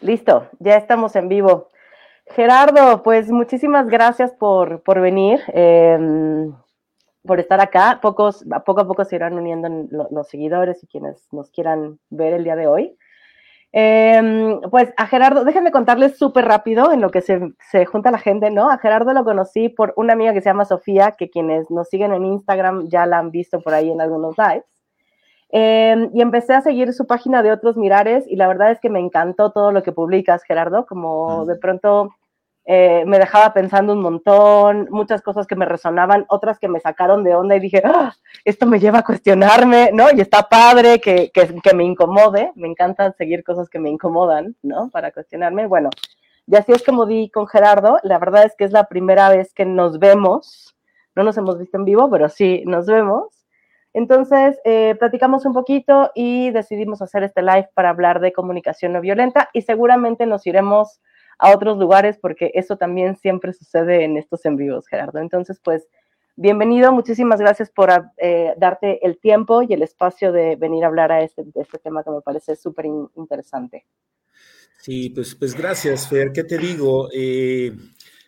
Listo, ya estamos en vivo. Gerardo, pues muchísimas gracias por, por venir, em, por estar acá. Pocos, poco a poco se irán uniendo los seguidores y quienes nos quieran ver el día de hoy. Em, pues a Gerardo, déjenme contarles súper rápido en lo que se, se, junta la gente, ¿no? A Gerardo lo conocí por una amiga que se llama Sofía, que quienes nos siguen en Instagram ya la han visto por ahí en algunos lives. Em, y empecé a seguir su página de otros mirares y la verdad es que me encantó todo lo que publicas, Gerardo, como de pronto eh, me dejaba pensando un montón, muchas cosas que me resonaban, otras que me sacaron de onda y dije, ¡Ah! esto me lleva a cuestionarme, ¿no? Y está padre que, que, que, me incomode, me encanta seguir cosas que me incomodan, ¿no? Para cuestionarme. Bueno, y así es como di con Gerardo, la verdad es que es la primera vez que nos vemos, no nos hemos visto en vivo, pero sí nos vemos. Entonces, eh, platicamos un poquito y decidimos hacer este live para hablar de comunicación no violenta y seguramente nos iremos a otros lugares porque eso también siempre sucede en estos en vivos, Gerardo. Entonces, pues, bienvenido, muchísimas gracias por eh, darte el tiempo y el espacio de venir a hablar a este, de este tema que me parece súper interesante. Sí, pues, pues gracias, Fer. ¿Qué te digo? Eh,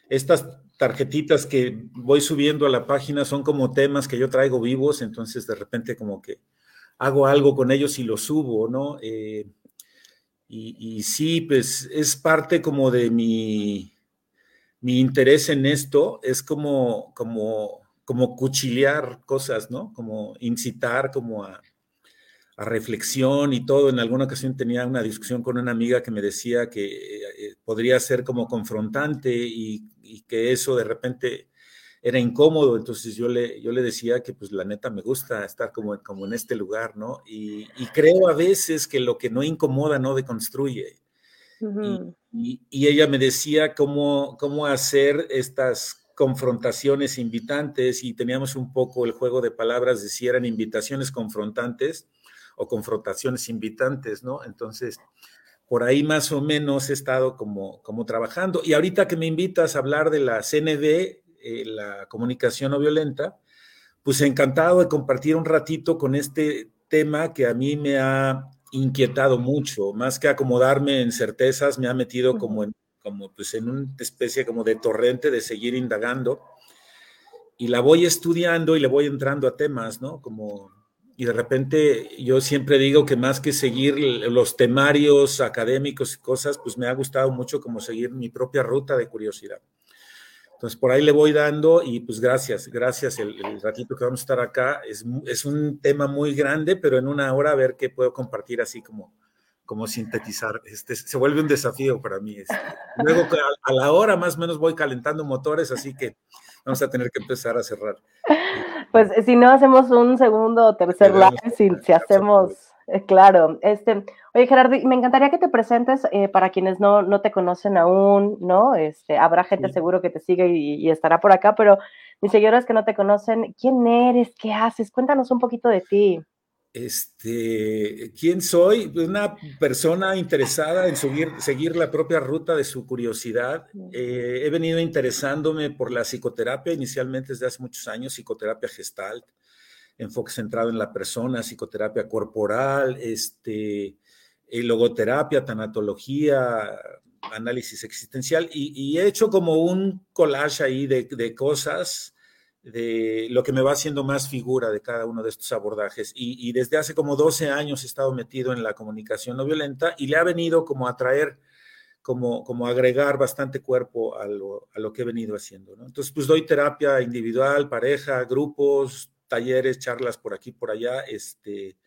estas tarjetitas que voy subiendo a la página son como temas que yo traigo vivos, entonces de repente como que hago algo con ellos y los subo, ¿no? Eh, y, sí, pues es parte como de mi, mi interés en esto, es como, como, como cuchilear cosas, ¿no? Como incitar como a, a reflexión y todo. En alguna ocasión tenía una discusión con una amiga que me decía que eh, podría ser como confrontante y, que eso de repente era incómodo. Entonces yo le, yo le decía que pues la neta me gusta estar como, como en este lugar, ¿no? Y, creo a veces que lo que no incomoda no deconstruye. y, y, ella me decía cómo, cómo hacer estas confrontaciones invitantes y teníamos un poco el juego de palabras de si eran invitaciones confrontantes o confrontaciones invitantes, ¿no? Entonces, por ahí más o menos he estado como, como trabajando. Y ahorita que me invitas a hablar de la CNV, eh, la comunicación no violenta, pues encantado de compartir un ratito con este tema que a mí me ha inquietado mucho, más que acomodarme en certezas, me ha metido como en, como pues en una especie como de torrente de seguir indagando y la voy estudiando y le voy entrando a temas, ¿no? Como y de repente yo siempre digo que más que seguir los temarios académicos y cosas, pues me ha gustado mucho como seguir mi propia ruta de curiosidad. Entonces por ahí le voy dando y pues gracias, gracias el, ratito que vamos a estar acá. Es, es, un tema muy grande, pero en una hora a ver qué puedo compartir así como, como sintetizar. Este, se vuelve un desafío para mí. Este. Luego a, a la hora más o menos voy calentando motores, así que vamos a tener que empezar a cerrar. Pues si no hacemos un segundo o tercer live, si, si hacemos, eh, claro. Este, oye, Gerardo, me encantaría que te presentes eh, para quienes no, no te conocen aún, ¿no? Este, habrá gente seguro que te sigue y, y, estará por acá, pero mis seguidores que no te conocen, ¿quién eres? ¿Qué haces? Cuéntanos un poquito de ti. Este, ¿quién soy? Pues, una persona interesada en seguir, seguir la propia ruta de su curiosidad. Eh, he venido interesándome por la psicoterapia inicialmente desde hace muchos años, psicoterapia gestalt, enfoque centrado en la persona, psicoterapia corporal, este, logoterapia, tanatología, análisis existencial, y, he hecho como un collage ahí de, de cosas de lo que me va haciendo más figura de cada uno de estos abordajes. Y, desde hace como 12 años he estado metido en la comunicación no violenta y le ha venido como a traer, como, como agregar bastante cuerpo a lo, a lo que he venido haciendo. ¿no? Entonces, pues doy terapia individual, pareja, grupos, talleres, charlas por aquí, por allá, este,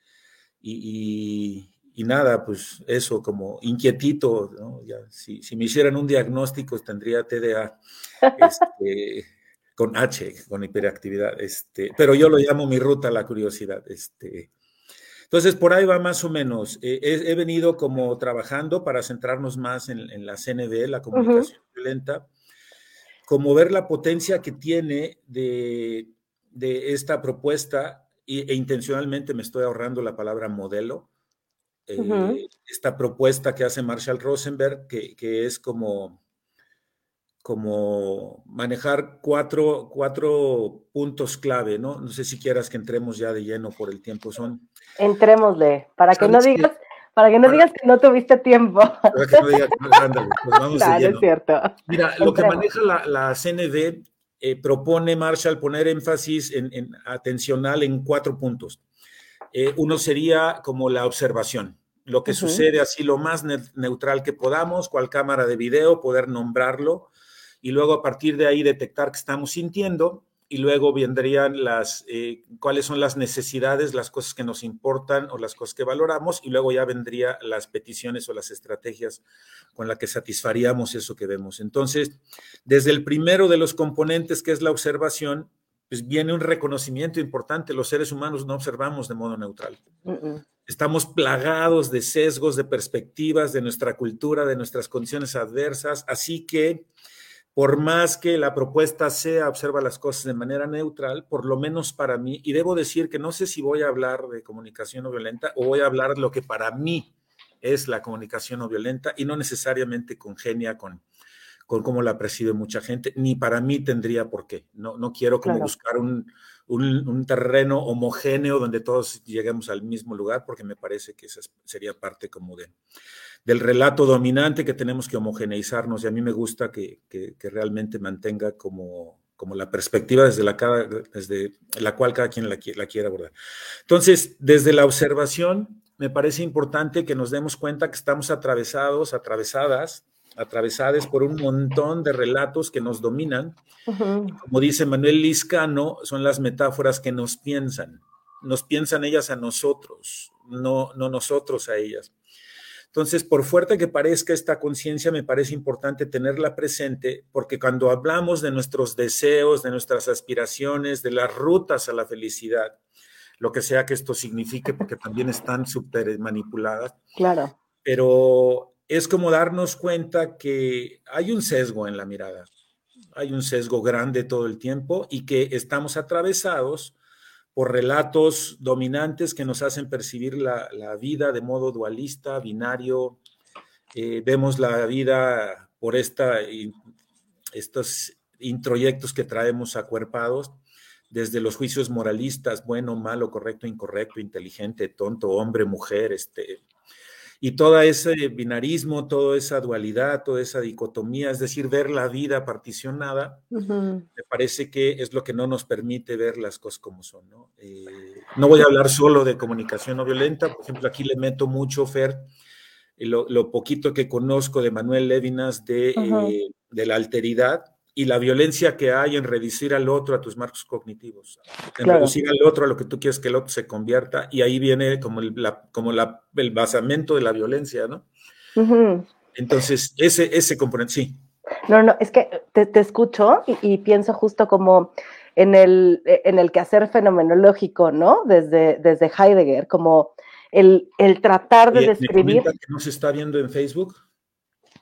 y, y, nada, pues eso, como inquietito, ¿no? Ya, si, si me hicieran un diagnóstico, tendría TDA. Este, con H, con hiperactividad, este, pero yo lo llamo mi ruta a la curiosidad. Este. Entonces, por ahí va más o menos. Eh, he, venido como trabajando para centrarnos más en, la CNV, la comunicación violenta, como ver la potencia que tiene de, de esta propuesta, e, intencionalmente me estoy ahorrando la palabra modelo, eh, esta propuesta que hace Marshall Rosenberg, que, que es como como manejar cuatro, cuatro puntos clave, ¿no? No sé si quieras que entremos ya de lleno por el tiempo. Son. Entrémosle, para que no digas, Para que no digas que no tuviste tiempo. Para que no digas, ándale, pues vamos no, es cierto. Mira, lo que maneja la, la CNV eh, propone Marshall poner énfasis en, atencional en cuatro puntos. Eh, uno sería como la observación, lo que sucede así lo más neutral que podamos, cual cámara de video, poder nombrarlo y luego a partir de ahí detectar que estamos sintiendo y luego vendrían las, eh, cuáles son las necesidades, las cosas que nos importan o las cosas que valoramos, y luego ya vendría las peticiones o las estrategias con las que satisfaríamos eso que vemos. Entonces, desde el primero de los componentes, que es la observación, pues viene un reconocimiento importante. Los seres humanos no observamos de modo neutral. Estamos plagados de sesgos, de perspectivas, de nuestra cultura, de nuestras condiciones adversas, así que por más que la propuesta sea observa las cosas de manera neutral, por lo menos para mí, y debo decir que no sé si voy a hablar de comunicación no violenta o voy a hablar de lo que para mí es la comunicación no violenta y no necesariamente congenia con, con cómo la percibe mucha gente, ni para mí tendría por qué. No, no quiero como buscar un, un, terreno homogéneo donde todos lleguemos al mismo lugar, porque me parece que esa sería parte como de, del relato dominante que tenemos que homogeneizarnos y a mí me gusta que, realmente mantenga como, como la perspectiva desde la, desde la cual cada quien la, la quiera abordar. Entonces, desde la observación, me parece importante que nos demos cuenta que estamos atravesados, atravesadas, atravesadas por un montón de relatos que nos dominan. Como dice Manuel Liscano, son las metáforas que nos piensan. Nos piensan ellas a nosotros, no, no nosotros a ellas. Entonces, por fuerte que parezca esta conciencia, me parece importante tenerla presente porque cuando hablamos de nuestros deseos, de nuestras aspiraciones, de las rutas a la felicidad, lo que sea que esto signifique, porque también están súper manipuladas. Claro. Pero es como darnos cuenta que hay un sesgo en la mirada, hay un sesgo grande todo el tiempo y que estamos atravesados por relatos dominantes que nos hacen percibir la, vida de modo dualista, binario. Eh, vemos la vida por esta, estos introyectos que traemos acuerpados, desde los juicios moralistas, bueno, malo, correcto, incorrecto, inteligente, tonto, hombre, mujer, este, y todo ese binarismo, toda esa dualidad, toda esa dicotomía, es decir, ver la vida particionada, me parece que es lo que no nos permite ver las cosas como son. ¿no? Eh, no voy a hablar solo de comunicación no violenta, por ejemplo, aquí le meto mucho, Fer, lo, lo poquito que conozco de Manuel Levinas de, eh, de la alteridad, y la violencia que hay en reducir al otro a tus marcos cognitivos, en reducir al otro a lo que tú quieres que el otro se convierta, y ahí viene como el, como la, el basamento de la violencia, ¿no? Entonces, ese, ese componente, sí. No, no, es que te, te escucho y, pienso justo como en el, en el quehacer fenomenológico, ¿no? Desde, desde Heidegger, como el, el tratar de describir... que no se está viendo en Facebook?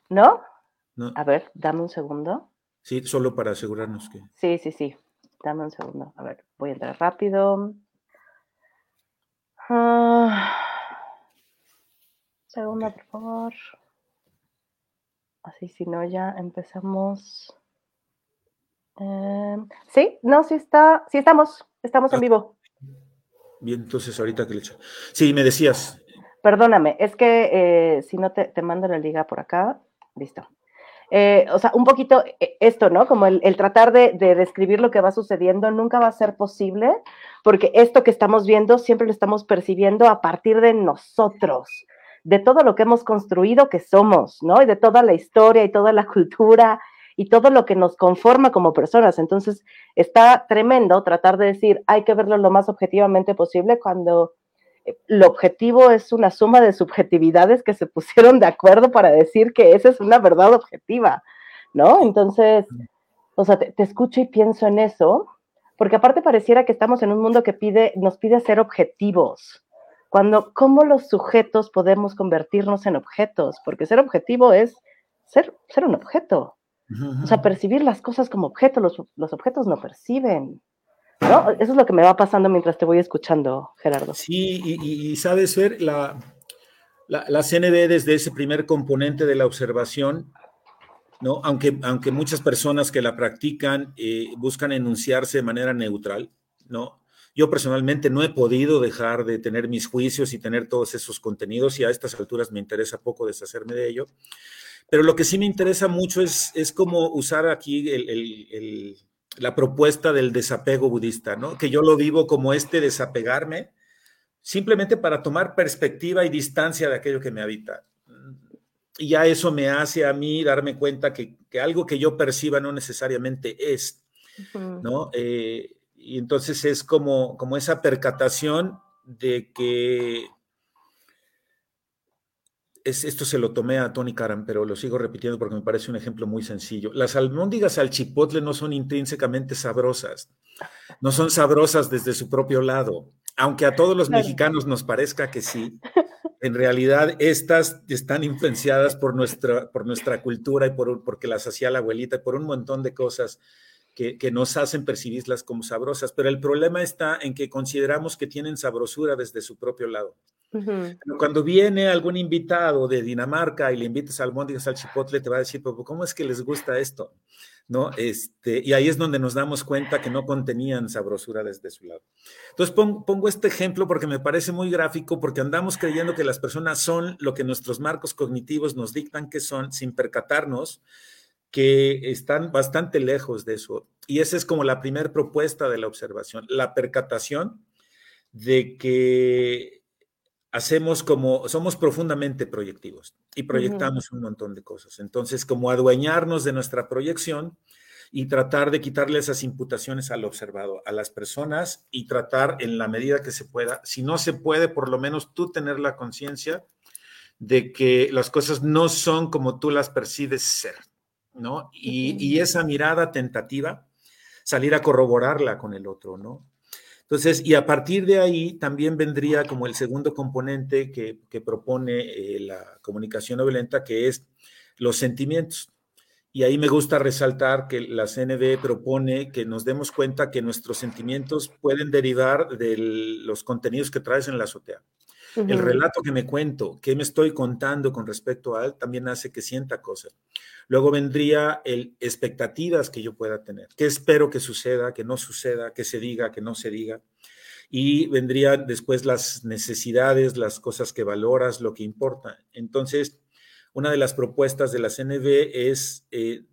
¿No? ¿No? A ver, dame un segundo. Sí, solo para asegurarnos que. Sí, sí, sí. Dame un segundo. A ver, voy a entrar rápido. Ah, segundo, por favor. Así, si no, ya empezamos. Em, sí, no, sí está, sí estamos, estamos en vivo. Bien, entonces ahorita que le echo. Sí, me decías. Perdóname, es que eh, si no te, te mando la liga por acá. Listo. Eh, o sea, un poquito eh, esto, ¿no? Como el, tratar de, describir lo que va sucediendo nunca va a ser posible, porque esto que estamos viendo siempre lo estamos percibiendo a partir de nosotros, de todo lo que hemos construido que somos, ¿no? Y de toda la historia y toda la cultura y todo lo que nos conforma como personas. Entonces, está tremendo tratar de decir, hay que verlo lo más objetivamente posible cuando el objetivo es una suma de subjetividades que se pusieron de acuerdo para decir que esa es una verdad objetiva, ¿no? Entonces, o sea, te, escucho y pienso en eso, porque aparte pareciera que estamos en un mundo que pide, nos pide ser objetivos. Cuando, ¿cómo los sujetos podemos convertirnos en objetos? Porque ser objetivo es ser, ser un objeto. O sea, percibir las cosas como objetos, los, los objetos no perciben. Eso es lo que me va pasando mientras te voy escuchando, Gerardo. Sí, y, sabes, ver la, la, CND desde ese primer componente de la observación, ¿no? Aunque, aunque muchas personas que la practican eh, buscan enunciarse de manera neutral, ¿no? Yo personalmente no he podido dejar de tener mis juicios y tener todos esos contenidos y a estas alturas me interesa poco deshacerme de ello. Pero lo que sí me interesa mucho es, es cómo usar aquí la propuesta del desapego budista, ¿no? Que yo lo vivo como este desapegarme simplemente para tomar perspectiva y distancia de aquello que me habita. Y ya eso me hace a mí darme cuenta que, algo que yo perciba no necesariamente es, ¿no? Eh, y entonces es como, como esa percatación de que es, esto se lo tomé a Tony Karam, pero lo sigo repitiendo porque me parece un ejemplo muy sencillo. Las almóndigas al chipotle no son intrínsecamente sabrosas, no son sabrosas desde su propio lado, aunque a todos los mexicanos nos parezca que sí. En realidad, estas están influenciadas por nuestra, por nuestra cultura y por, porque las hacía la abuelita y por un montón de cosas que, nos hacen percibirlas como sabrosas, pero el problema está en que consideramos que tienen sabrosura desde su propio lado. cuando viene algún invitado de Dinamarca y le invitas al albóndigas al chipotle, te va a decir, ¿cómo es que les gusta esto? ¿No? Este, y ahí es donde nos damos cuenta que no contenían sabrosura desde su lado. Entonces pongo este ejemplo porque me parece muy gráfico, porque andamos creyendo que las personas son lo que nuestros marcos cognitivos nos dictan que son, sin percatarnos que están bastante lejos de eso. Y esa es como la primera propuesta de la observación, la percatación de que hacemos como, somos profundamente proyectivos y proyectamos un montón de cosas. Entonces, como adueñarnos de nuestra proyección y tratar de quitarle esas imputaciones al observado, a las personas y tratar en la medida que se pueda, si no se puede, por lo menos tú tener la conciencia de que las cosas no son como tú las percibes ser. ¿No? Y, esa mirada tentativa, salir a corroborarla con el otro, ¿no? Entonces, y a partir de ahí también vendría como el segundo componente que, propone eh, la comunicación no violenta, que es los sentimientos. Y ahí me gusta resaltar que la CNB propone que nos demos cuenta que nuestros sentimientos pueden derivar de los contenidos que traes en la azotea. El relato que me cuento, qué me estoy contando con respecto a él, también hace que sienta cosas. Luego vendría el expectativas que yo pueda tener, qué espero que suceda, que no suceda, que se diga, que no se diga. Y vendría después las necesidades, las cosas que valoras, lo que importa. Entonces, una de las propuestas de la CNV es eh,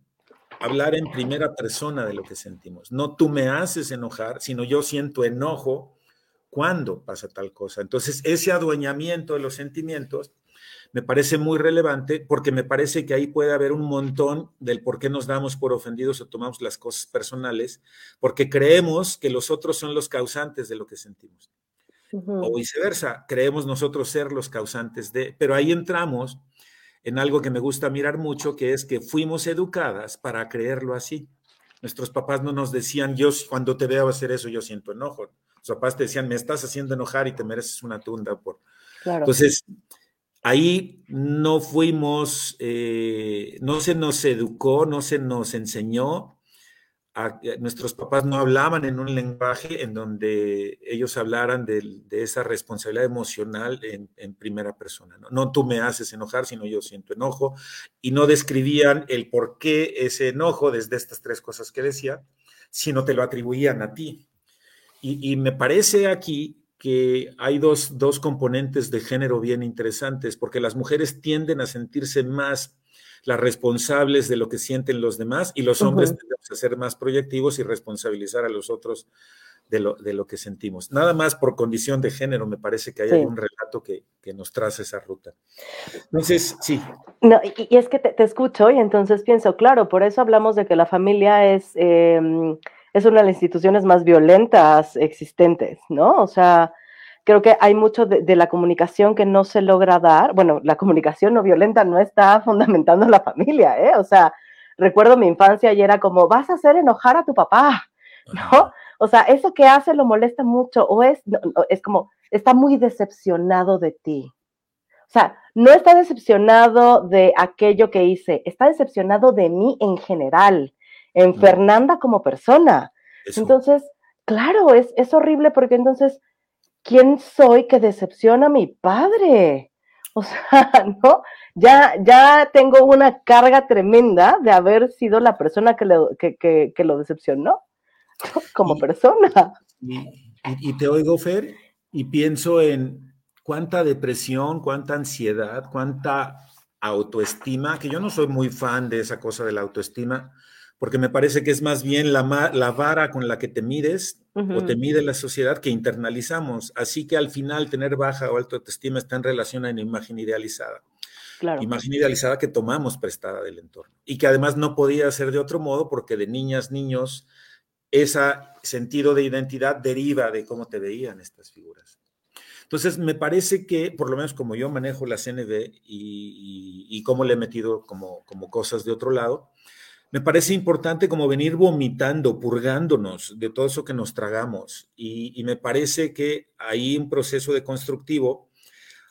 hablar en primera persona de lo que sentimos. No tú me haces enojar, sino yo siento enojo cuándo pasa tal cosa. Entonces, ese adueñamiento de los sentimientos me parece muy relevante porque me parece que ahí puede haber un montón del por qué nos damos por ofendidos o tomamos las cosas personales, porque creemos que los otros son los causantes de lo que sentimos. O viceversa, creemos nosotros ser los causantes de, pero ahí entramos en algo que me gusta mirar mucho, que es que fuimos educadas para creerlo así. Nuestros papás no nos decían, yo cuando te veo hacer eso, yo siento enojo sus papás te decían, me estás haciendo enojar y te mereces una tunda. Por... Entonces, ahí no fuimos, eh, no se nos educó, no se nos enseñó. A, nuestros papás no hablaban en un lenguaje en donde ellos hablaran de, esa responsabilidad emocional en, primera persona. ¿no? tú me haces enojar, sino yo siento enojo. Y no describían el por qué ese enojo desde estas tres cosas que decía, sino te lo atribuían a ti. Y, me parece aquí que hay dos, componentes de género bien interesantes, porque las mujeres tienden a sentirse más las responsables de lo que sienten los demás y los hombres tendemos a ser más proyectivos y responsabilizar a los otros de lo, de lo que sentimos. Nada más por condición de género, me parece que hay un relato que, nos traza esa ruta. Entonces, sí. No, y, es que te, escucho y entonces pienso, claro, por eso hablamos de que la familia es... Em, es una de las instituciones más violentas existentes, ¿no? O sea, creo que hay mucho de, la comunicación que no se logra dar. Bueno, la comunicación no violenta no está fundamentando la familia, ¿eh? O sea, recuerdo mi infancia y era como, vas a hacer enojar a tu papá, ¿no? O sea, eso que hace lo molesta mucho o es, es como, está muy decepcionado de ti. O sea, no está decepcionado de aquello que hice, está decepcionado de mí en general en Fernanda como persona. Entonces, claro, es, es horrible porque entonces, ¿quién soy que decepciona a mi padre? O sea, ¿no? Ya, ya tengo una carga tremenda de haber sido la persona que, que, lo decepcionó como persona. Y, te oigo, Fer, y pienso en cuánta depresión, cuánta ansiedad, cuánta autoestima, que yo no soy muy fan de esa cosa de la autoestima, porque me parece que es más bien la, la vara con la que te mides o te mide la sociedad que internalizamos. Así que al final tener baja o alta autoestima está en relación a una imagen idealizada. Imagen idealizada que tomamos prestada del entorno y que además no podía ser de otro modo porque de niñas, niños, ese sentido de identidad deriva de cómo te veían estas figuras. Entonces, me parece que, por lo menos como yo manejo la CNV y, y, cómo le he metido como, como cosas de otro lado, me parece importante como venir vomitando, purgándonos de todo eso que nos tragamos. Y, me parece que ahí un proceso de constructivo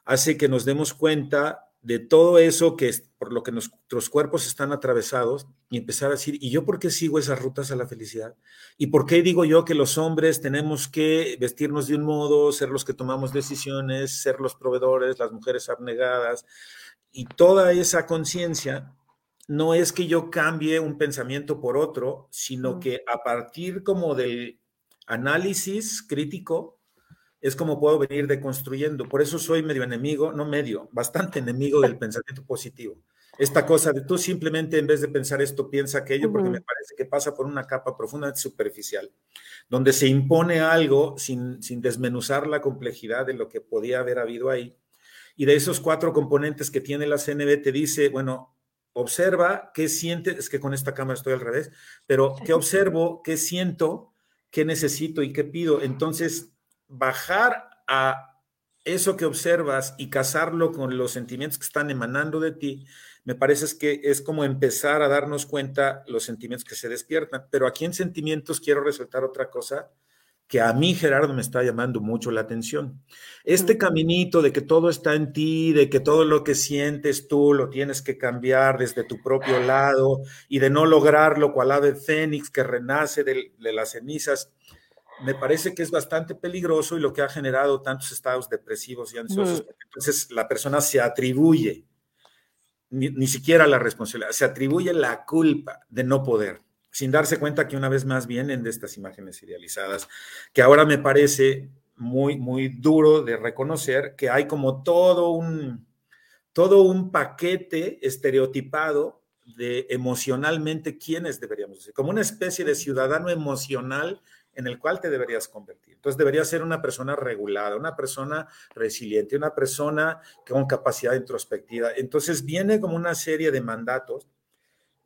hace que nos demos cuenta de todo eso que es por lo que nuestros cuerpos están atravesados y empezar a decir, ¿y yo por qué sigo esas rutas a la felicidad? ¿Y por qué digo yo que los hombres tenemos que vestirnos de un modo, ser los que tomamos decisiones, ser los proveedores, las mujeres abnegadas? Y toda esa conciencia no es que yo cambie un pensamiento por otro, sino que a partir como del análisis crítico, es como puedo venir deconstruyendo. Por eso soy medio enemigo, no medio, bastante enemigo del pensamiento positivo. Esta cosa de tú simplemente en vez de pensar esto, piensa aquello, porque me parece que pasa por una capa profundamente superficial, donde se impone algo sin, sin desmenuzar la complejidad de lo que podía haber habido ahí. Y de esos cuatro componentes que tiene la CNB, te dice, bueno, observa qué sientes, es que con esta cámara estoy al revés, pero qué observo, qué siento, qué necesito y qué pido. Entonces, bajar a eso que observas y casarlo con los sentimientos que están emanando de ti, me parece que es como empezar a darnos cuenta los sentimientos que se despiertan. Pero aquí en sentimientos quiero resaltar otra cosa que a mí, Gerardo, me está llamando mucho la atención. Este caminito de que todo está en ti, de que todo lo que sientes tú lo tienes que cambiar desde tu propio lado y de no lograrlo cual ave fénix que renace de, de las cenizas, me parece que es bastante peligroso y lo que ha generado tantos estados depresivos y ansiosos. Entonces la persona se atribuye, ni, siquiera la responsabilidad, se atribuye la culpa de no poder, sin darse cuenta que una vez más vienen de estas imágenes idealizadas, que ahora me parece muy, muy duro de reconocer que hay como todo un, todo un paquete estereotipado de emocionalmente quiénes deberíamos ser, como una especie de ciudadano emocional en el cual te deberías convertir. Entonces deberías ser una persona regulada, una persona resiliente, una persona con capacidad introspectiva. Entonces viene como una serie de mandatos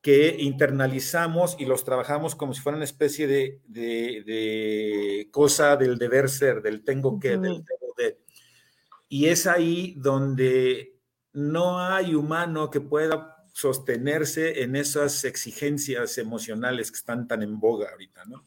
que internalizamos y los trabajamos como si fuera una especie de, cosa del deber ser, del tengo que, del tengo de. Y es ahí donde no hay humano que pueda sostenerse en esas exigencias emocionales que están tan en boga ahorita, ¿no?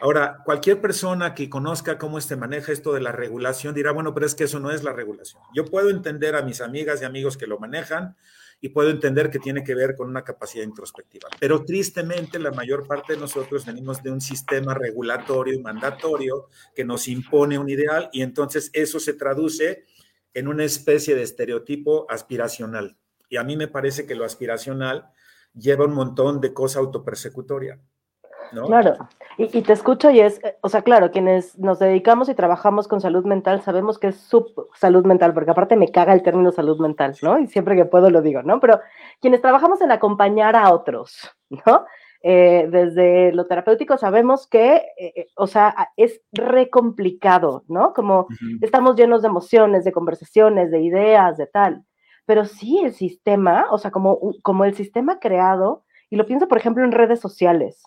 Ahora, cualquier persona que conozca cómo se maneja esto de la regulación dirá, bueno, pero es que eso no es la regulación. Yo puedo entender a mis amigas y amigos que lo manejan y puedo entender que tiene que ver con una capacidad introspectiva. Pero tristemente la mayor parte de nosotros venimos de un sistema regulatorio y mandatorio que nos impone un ideal y entonces eso se traduce en una especie de estereotipo aspiracional. Y a mí me parece que lo aspiracional lleva un montón de cosa autopersecutoria. Claro, y, te escucho y es, o sea, claro, quienes nos dedicamos y trabajamos con salud mental sabemos que es sub salud mental, porque aparte me caga el término salud mental, ¿no? Y siempre que puedo lo digo, ¿no? Pero quienes trabajamos en acompañar a otros, ¿no? Eh, desde lo terapéutico sabemos que, eh, eh, o sea, es re complicado, ¿no? Como estamos llenos de emociones, de conversaciones, de ideas, de tal. Pero sí el sistema, o sea, como, como el sistema creado, y lo pienso, por ejemplo, en redes sociales,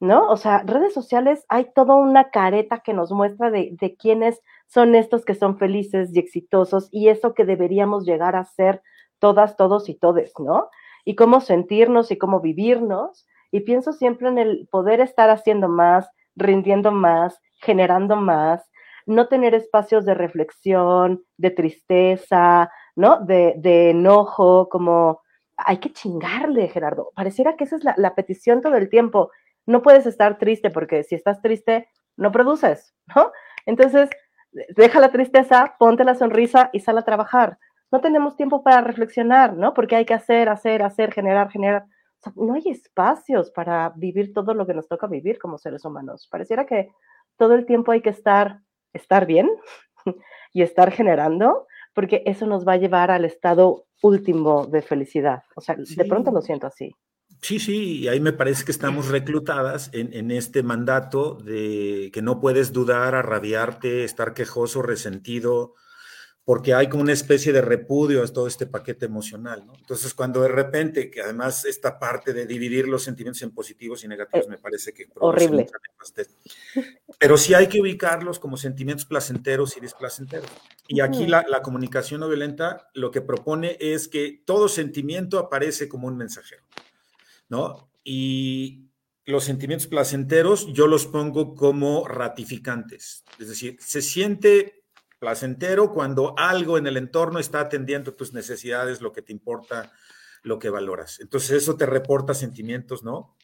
¿no? O sea, redes sociales hay toda una careta que nos muestra de, quiénes son estos que son felices y exitosos y eso que deberíamos llegar a ser todas, todos y todes, ¿no? Y cómo sentirnos y cómo vivirnos. Y pienso siempre en el poder estar haciendo más, rindiendo más, generando más, no tener espacios de reflexión, de tristeza, ¿no? De, de enojo, como hay que chingarle, Gerardo. Pareciera que esa es la petición todo el tiempo no puedes estar triste porque si estás triste, no produces, ¿no? Entonces, deja la tristeza, ponte la sonrisa y sal a trabajar. No tenemos tiempo para reflexionar, ¿no? Porque hay que hacer, hacer, hacer, generar, generar. no hay espacios para vivir todo lo que nos toca vivir como seres humanos. Pareciera que todo el tiempo hay que estar estar bien y estar generando, porque eso nos va a llevar al estado último de felicidad. O sea, de pronto lo siento así. Sí, sí, y ahí me parece que estamos reclutadas en, en, este mandato de que no puedes dudar, arrabiarte, estar quejoso, resentido, porque hay como una especie de repudio a todo este paquete emocional, ¿no? Entonces, cuando de repente, que además esta parte de dividir los sentimientos en positivos y negativos me parece que... Horrible. Pero sí hay que ubicarlos como sentimientos placenteros y displacenteros. Y aquí la, la comunicación no violenta lo que propone es que todo sentimiento aparece como un mensajero, ¿no? Y los sentimientos placenteros yo los pongo como ratificantes. Es decir, se siente placentero cuando algo en el entorno está atendiendo tus necesidades, lo que te importa, lo que valoras. Entonces eso te reporta sentimientos, ¿no?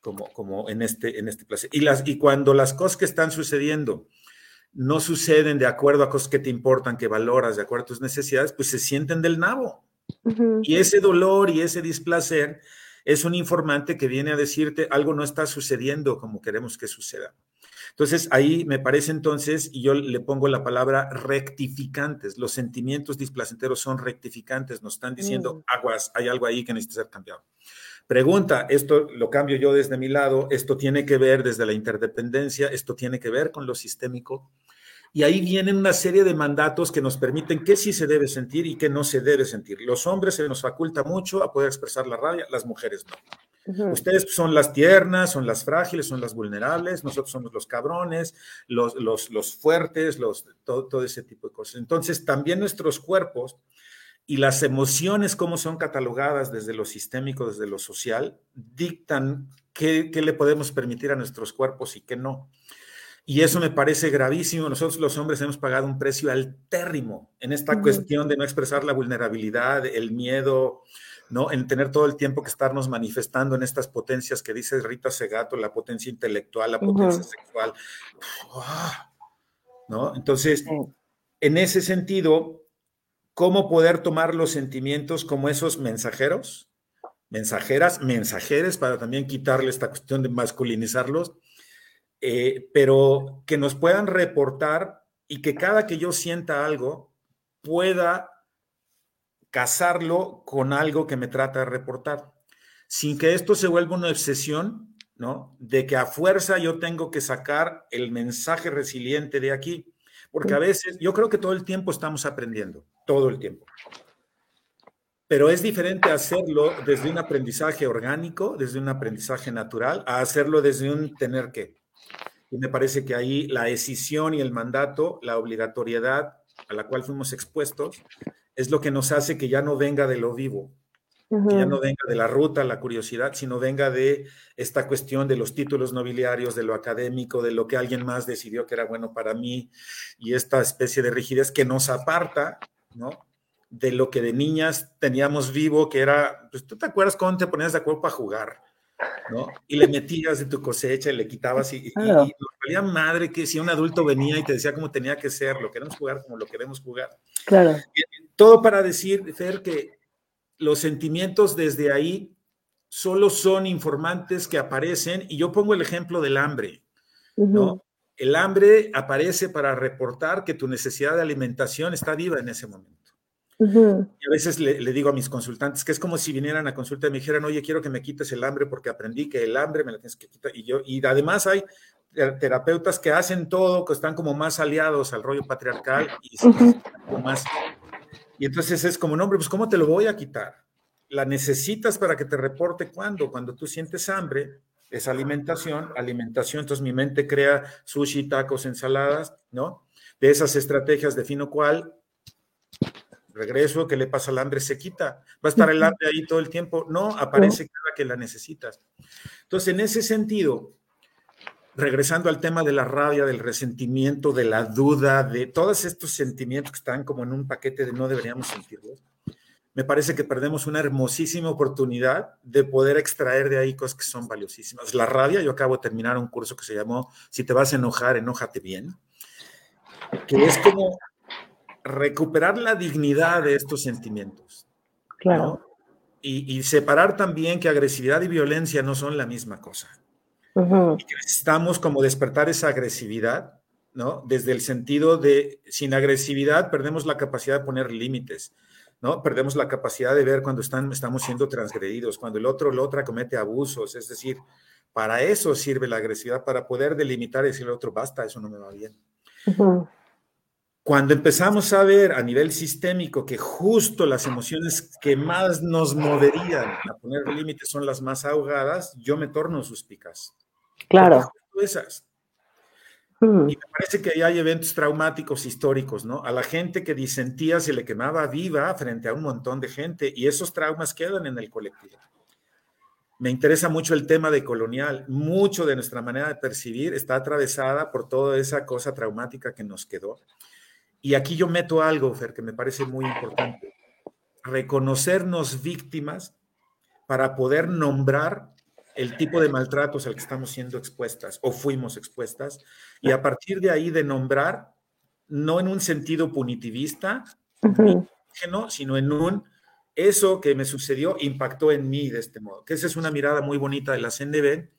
Como, como en, este, en este placer. Y, las, y cuando las cosas que están sucediendo no suceden de acuerdo a cosas que te importan, que valoras, de acuerdo a tus necesidades, pues se sienten del nabo. Y ese dolor y ese displacer es un informante que viene a decirte algo no está sucediendo como queremos que suceda. Entonces, ahí me parece entonces, y yo le pongo la palabra rectificantes, los sentimientos displacenteros son rectificantes, nos están diciendo, mm. aguas, hay algo ahí que necesita ser cambiado. Pregunta, esto lo cambio yo desde mi lado, esto tiene que ver desde la interdependencia, esto tiene que ver con lo sistémico. Y ahí vienen una serie de mandatos que nos permiten qué sí se debe sentir y qué no se debe sentir. Los hombres se nos faculta mucho a poder expresar la rabia, las mujeres no. Ustedes son las tiernas, son las frágiles, son las vulnerables, nosotros somos los cabrones, los, los, los fuertes, los, todo, todo, ese tipo de cosas. Entonces, también nuestros cuerpos y las emociones, como son catalogadas desde lo sistémico, desde lo social, dictan qué, qué le podemos permitir a nuestros cuerpos y qué no. Y eso me parece gravísimo. Nosotros los hombres hemos pagado un precio altérrimo en esta cuestión de no expresar la vulnerabilidad, el miedo, ¿no? En tener todo el tiempo que estarnos manifestando en estas potencias que dice Rita Segato, la potencia intelectual, la potencia sexual. ¿No? Entonces, en ese sentido, ¿cómo poder tomar los sentimientos como esos mensajeros? Mensajeras, mensajeres, para también quitarle esta cuestión de masculinizarlos, eh, pero que nos puedan reportar y que cada que yo sienta algo pueda casarlo con algo que me trata de reportar, sin que esto se vuelva una obsesión, ¿no? De que a fuerza yo tengo que sacar el mensaje resiliente de aquí, porque a veces yo creo que todo el tiempo estamos aprendiendo, todo el tiempo. Pero es diferente hacerlo desde un aprendizaje orgánico, desde un aprendizaje natural, a hacerlo desde un tener que. Y me parece que ahí la decisión y el mandato, la obligatoriedad a la cual fuimos expuestos, es lo que nos hace que ya no venga de lo vivo, que ya no venga de la ruta, la curiosidad, sino venga de esta cuestión de los títulos nobiliarios, de lo académico, de lo que alguien más decidió que era bueno para mí y esta especie de rigidez que nos aparta, ¿no? De lo que de niñas teníamos vivo, que era, pues tú te acuerdas cuando te ponías de acuerdo para jugar, ¿no? Y le metías de tu cosecha y le quitabas y, claro. y, madre que si un adulto venía y te decía cómo tenía que ser, lo queremos jugar como lo queremos jugar. Claro. todo para decir, Fer, que los sentimientos desde ahí solo son informantes que aparecen, y yo pongo el ejemplo del hambre, ¿no? El hambre aparece para reportar que tu necesidad de alimentación está viva en ese momento. Y a veces le, le, digo a mis consultantes que es como si vinieran a consulta y me dijeran, oye, quiero que me quites el hambre porque aprendí que el hambre me la tienes que quitar. Y, yo, y además hay terapeutas que hacen todo, que están como más aliados al rollo patriarcal y, más. y entonces es como, no, hombre, pues ¿cómo te lo voy a quitar? La necesitas para que te reporte cuando, cuando tú sientes hambre, es alimentación, alimentación, entonces mi mente crea sushi, tacos, ensaladas, ¿no? De esas estrategias defino cuál, regreso, ¿qué le pasa al hambre? Se quita. Va a estar el hambre ahí todo el tiempo. No, aparece cada que la necesitas. Entonces, en ese sentido, regresando al tema de la rabia, del resentimiento, de la duda, de todos estos sentimientos que están como en un paquete de no deberíamos sentirlos, me parece que perdemos una hermosísima oportunidad de poder extraer de ahí cosas que son valiosísimas. La rabia, yo acabo de terminar un curso que se llamó Si te vas a enojar, enójate bien, que es como recuperar la dignidad de estos sentimientos. Claro. ¿no? Y, y, separar también que agresividad y violencia no son la misma cosa. Uh -huh. Y que necesitamos como despertar esa agresividad, ¿no? Desde el sentido de, sin agresividad, perdemos la capacidad de poner límites, ¿no? Perdemos la capacidad de ver cuando están, estamos siendo transgredidos, cuando el otro o la otra comete abusos, es decir, para eso sirve la agresividad, para poder delimitar y decirle al otro, basta, eso no me va bien. Cuando empezamos a ver a nivel sistémico que justo las emociones que más nos moverían a poner límites son las más ahogadas, yo me torno suspicaz. Claro. Esas. Hmm. Y me parece que ahí hay eventos traumáticos históricos, ¿no? A la gente que disentía se le quemaba viva frente a un montón de gente y esos traumas quedan en el colectivo. Me interesa mucho el tema de colonial. Mucho de nuestra manera de percibir está atravesada por toda esa cosa traumática que nos quedó. Y aquí yo meto algo, Fer, que me parece muy importante. Reconocernos víctimas para poder nombrar el tipo de maltratos al que estamos siendo expuestas o fuimos expuestas y a partir de ahí de nombrar, no en un sentido punitivista, sino en un eso que me sucedió impactó en mí de este modo. Que esa es una mirada muy bonita de la CNB,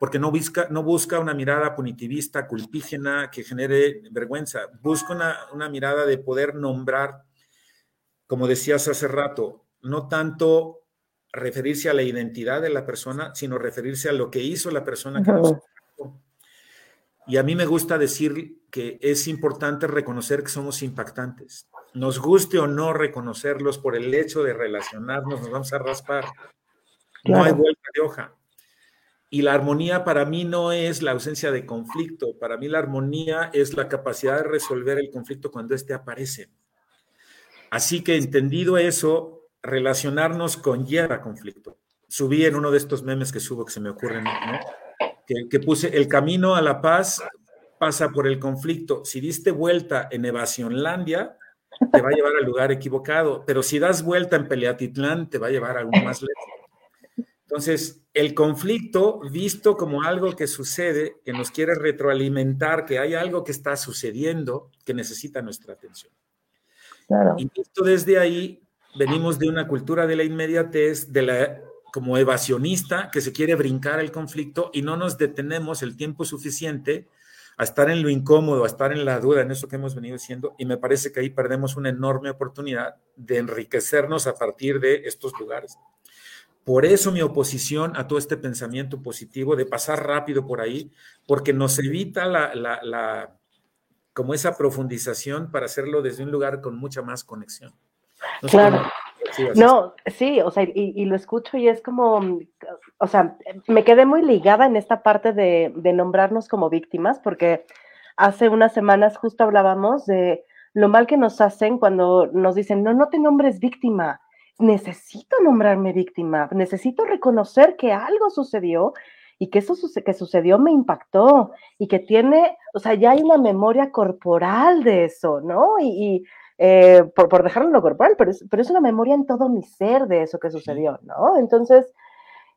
porque no busca, no busca una mirada punitivista, culpígena, que genere vergüenza. Busca una, una mirada de poder nombrar, como decías hace rato, no tanto referirse a la identidad de la persona, sino referirse a lo que hizo la persona que nos Y a mí me gusta decir que es importante reconocer que somos impactantes. Nos guste o no reconocerlos por el hecho de relacionarnos, nos vamos a raspar. No hay vuelta de hoja. Y la armonía para mí no es la ausencia de conflicto, para mí la armonía es la capacidad de resolver el conflicto cuando éste aparece. Así que entendido eso, relacionarnos conlleva conflicto. Subí en uno de estos memes que subo que se me ocurren, que, que puse, el camino a la paz pasa por el conflicto. Si diste vuelta en Evasionlandia, te va a llevar al lugar equivocado, pero si das vuelta en Peleatitlán, te va a llevar a algo más lejos. Entonces, el conflicto, visto como algo que sucede, que nos quiere retroalimentar, que hay algo que está sucediendo que necesita nuestra atención. Y esto desde ahí venimos de una cultura de la inmediatez, de la como evasionista, que se quiere brincar el conflicto y no nos detenemos el tiempo suficiente a estar en lo incómodo, a estar en la duda, en eso que hemos venido diciendo, y me parece que ahí perdemos una enorme oportunidad de enriquecernos a partir de estos lugares. Por eso mi oposición a todo este pensamiento positivo de pasar rápido por ahí, porque nos evita la, la, como esa profundización para hacerlo desde un lugar con mucha más conexión. claro. no, sí, o sea, y, lo escucho y es como, o sea, me quedé muy ligada en esta parte de, de nombrarnos como víctimas, porque hace unas semanas justo hablábamos de lo mal que nos hacen cuando nos dicen, no, no te nombres víctima, necesito nombrarme víctima, necesito reconocer que algo sucedió y que eso que sucedió me impactó y que tiene, o sea, ya hay una memoria corporal de eso, ¿no? Y, eh, por, dejarlo en lo corporal, pero es, pero es, una memoria en todo mi ser de eso que sucedió, ¿no? Entonces,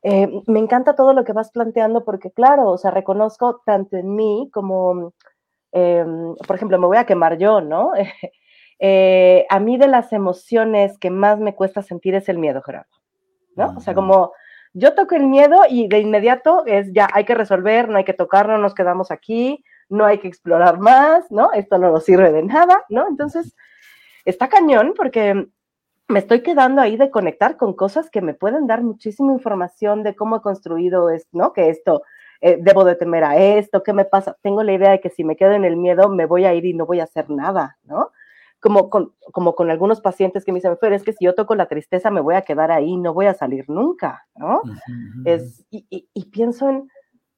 eh, me encanta todo lo que vas planteando porque, claro, o sea, reconozco tanto en mí como, em, por ejemplo, me voy a quemar yo, ¿no? Eh, a mí de las emociones que más me cuesta sentir es el miedo, Gerardo, ¿no? O sea, como yo toco el miedo y de inmediato es ya, hay que resolver, no hay que tocar, no nos quedamos aquí, no hay que explorar más, ¿no? Esto no nos sirve de nada, ¿no? Entonces, está cañón porque me estoy quedando ahí de conectar con cosas que me pueden dar muchísima información de cómo he construido esto, ¿no? Que esto, eh, debo de temer a esto, ¿qué me pasa? Tengo la idea de que si me quedo en el miedo me voy a ir y no voy a hacer nada, ¿no? Como con, como con algunos pacientes que me dicen, pero es que si yo toco la tristeza me voy a quedar ahí, no voy a salir nunca, ¿no? Es, y, y, pienso en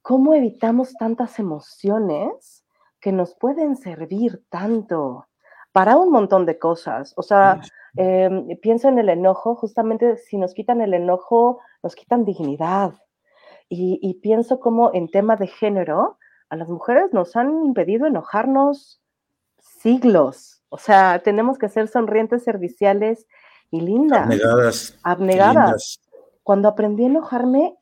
cómo evitamos tantas emociones que nos pueden servir tanto para un montón de cosas. O sea, em, pienso en el enojo, justamente si nos quitan el enojo, nos quitan dignidad. Y, y pienso como en tema de género, a las mujeres nos han impedido enojarnos siglos, o sea, tenemos que ser sonrientes, serviciales y lindas. Abnegadas. Abnegadas. Cuando aprendí a enojarme,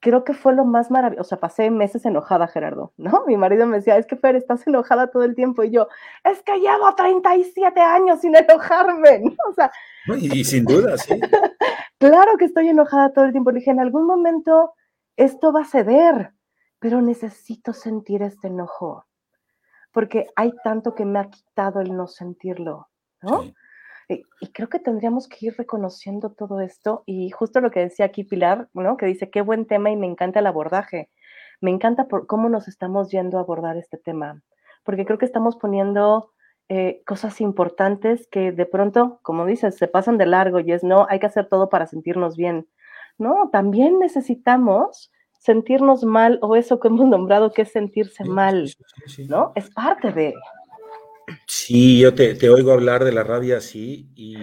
creo que fue lo más maravilloso. O sea, pasé meses enojada, Gerardo, ¿no? Mi marido me decía, es que Fer, estás enojada todo el tiempo. Y yo, es que llevo 37 años sin enojarme, ¿no? O sea. Y, sin duda, sí. claro que estoy enojada todo el tiempo. Le dije, en algún momento esto va a ceder, pero necesito sentir este enojo porque hay tanto que me ha quitado el no sentirlo, ¿no? Y, creo que tendríamos que ir reconociendo todo esto y justo lo que decía aquí Pilar, ¿no? Que dice, qué buen tema y me encanta el abordaje. Me encanta por cómo nos estamos yendo a abordar este tema, porque creo que estamos poniendo eh, cosas importantes que de pronto, como dices, se pasan de largo y es, no, hay que hacer todo para sentirnos bien. No, también necesitamos sentirnos mal o eso que hemos nombrado que es sentirse mal, ¿no? Es parte de... Sí, yo te, te, oigo hablar de la rabia así y,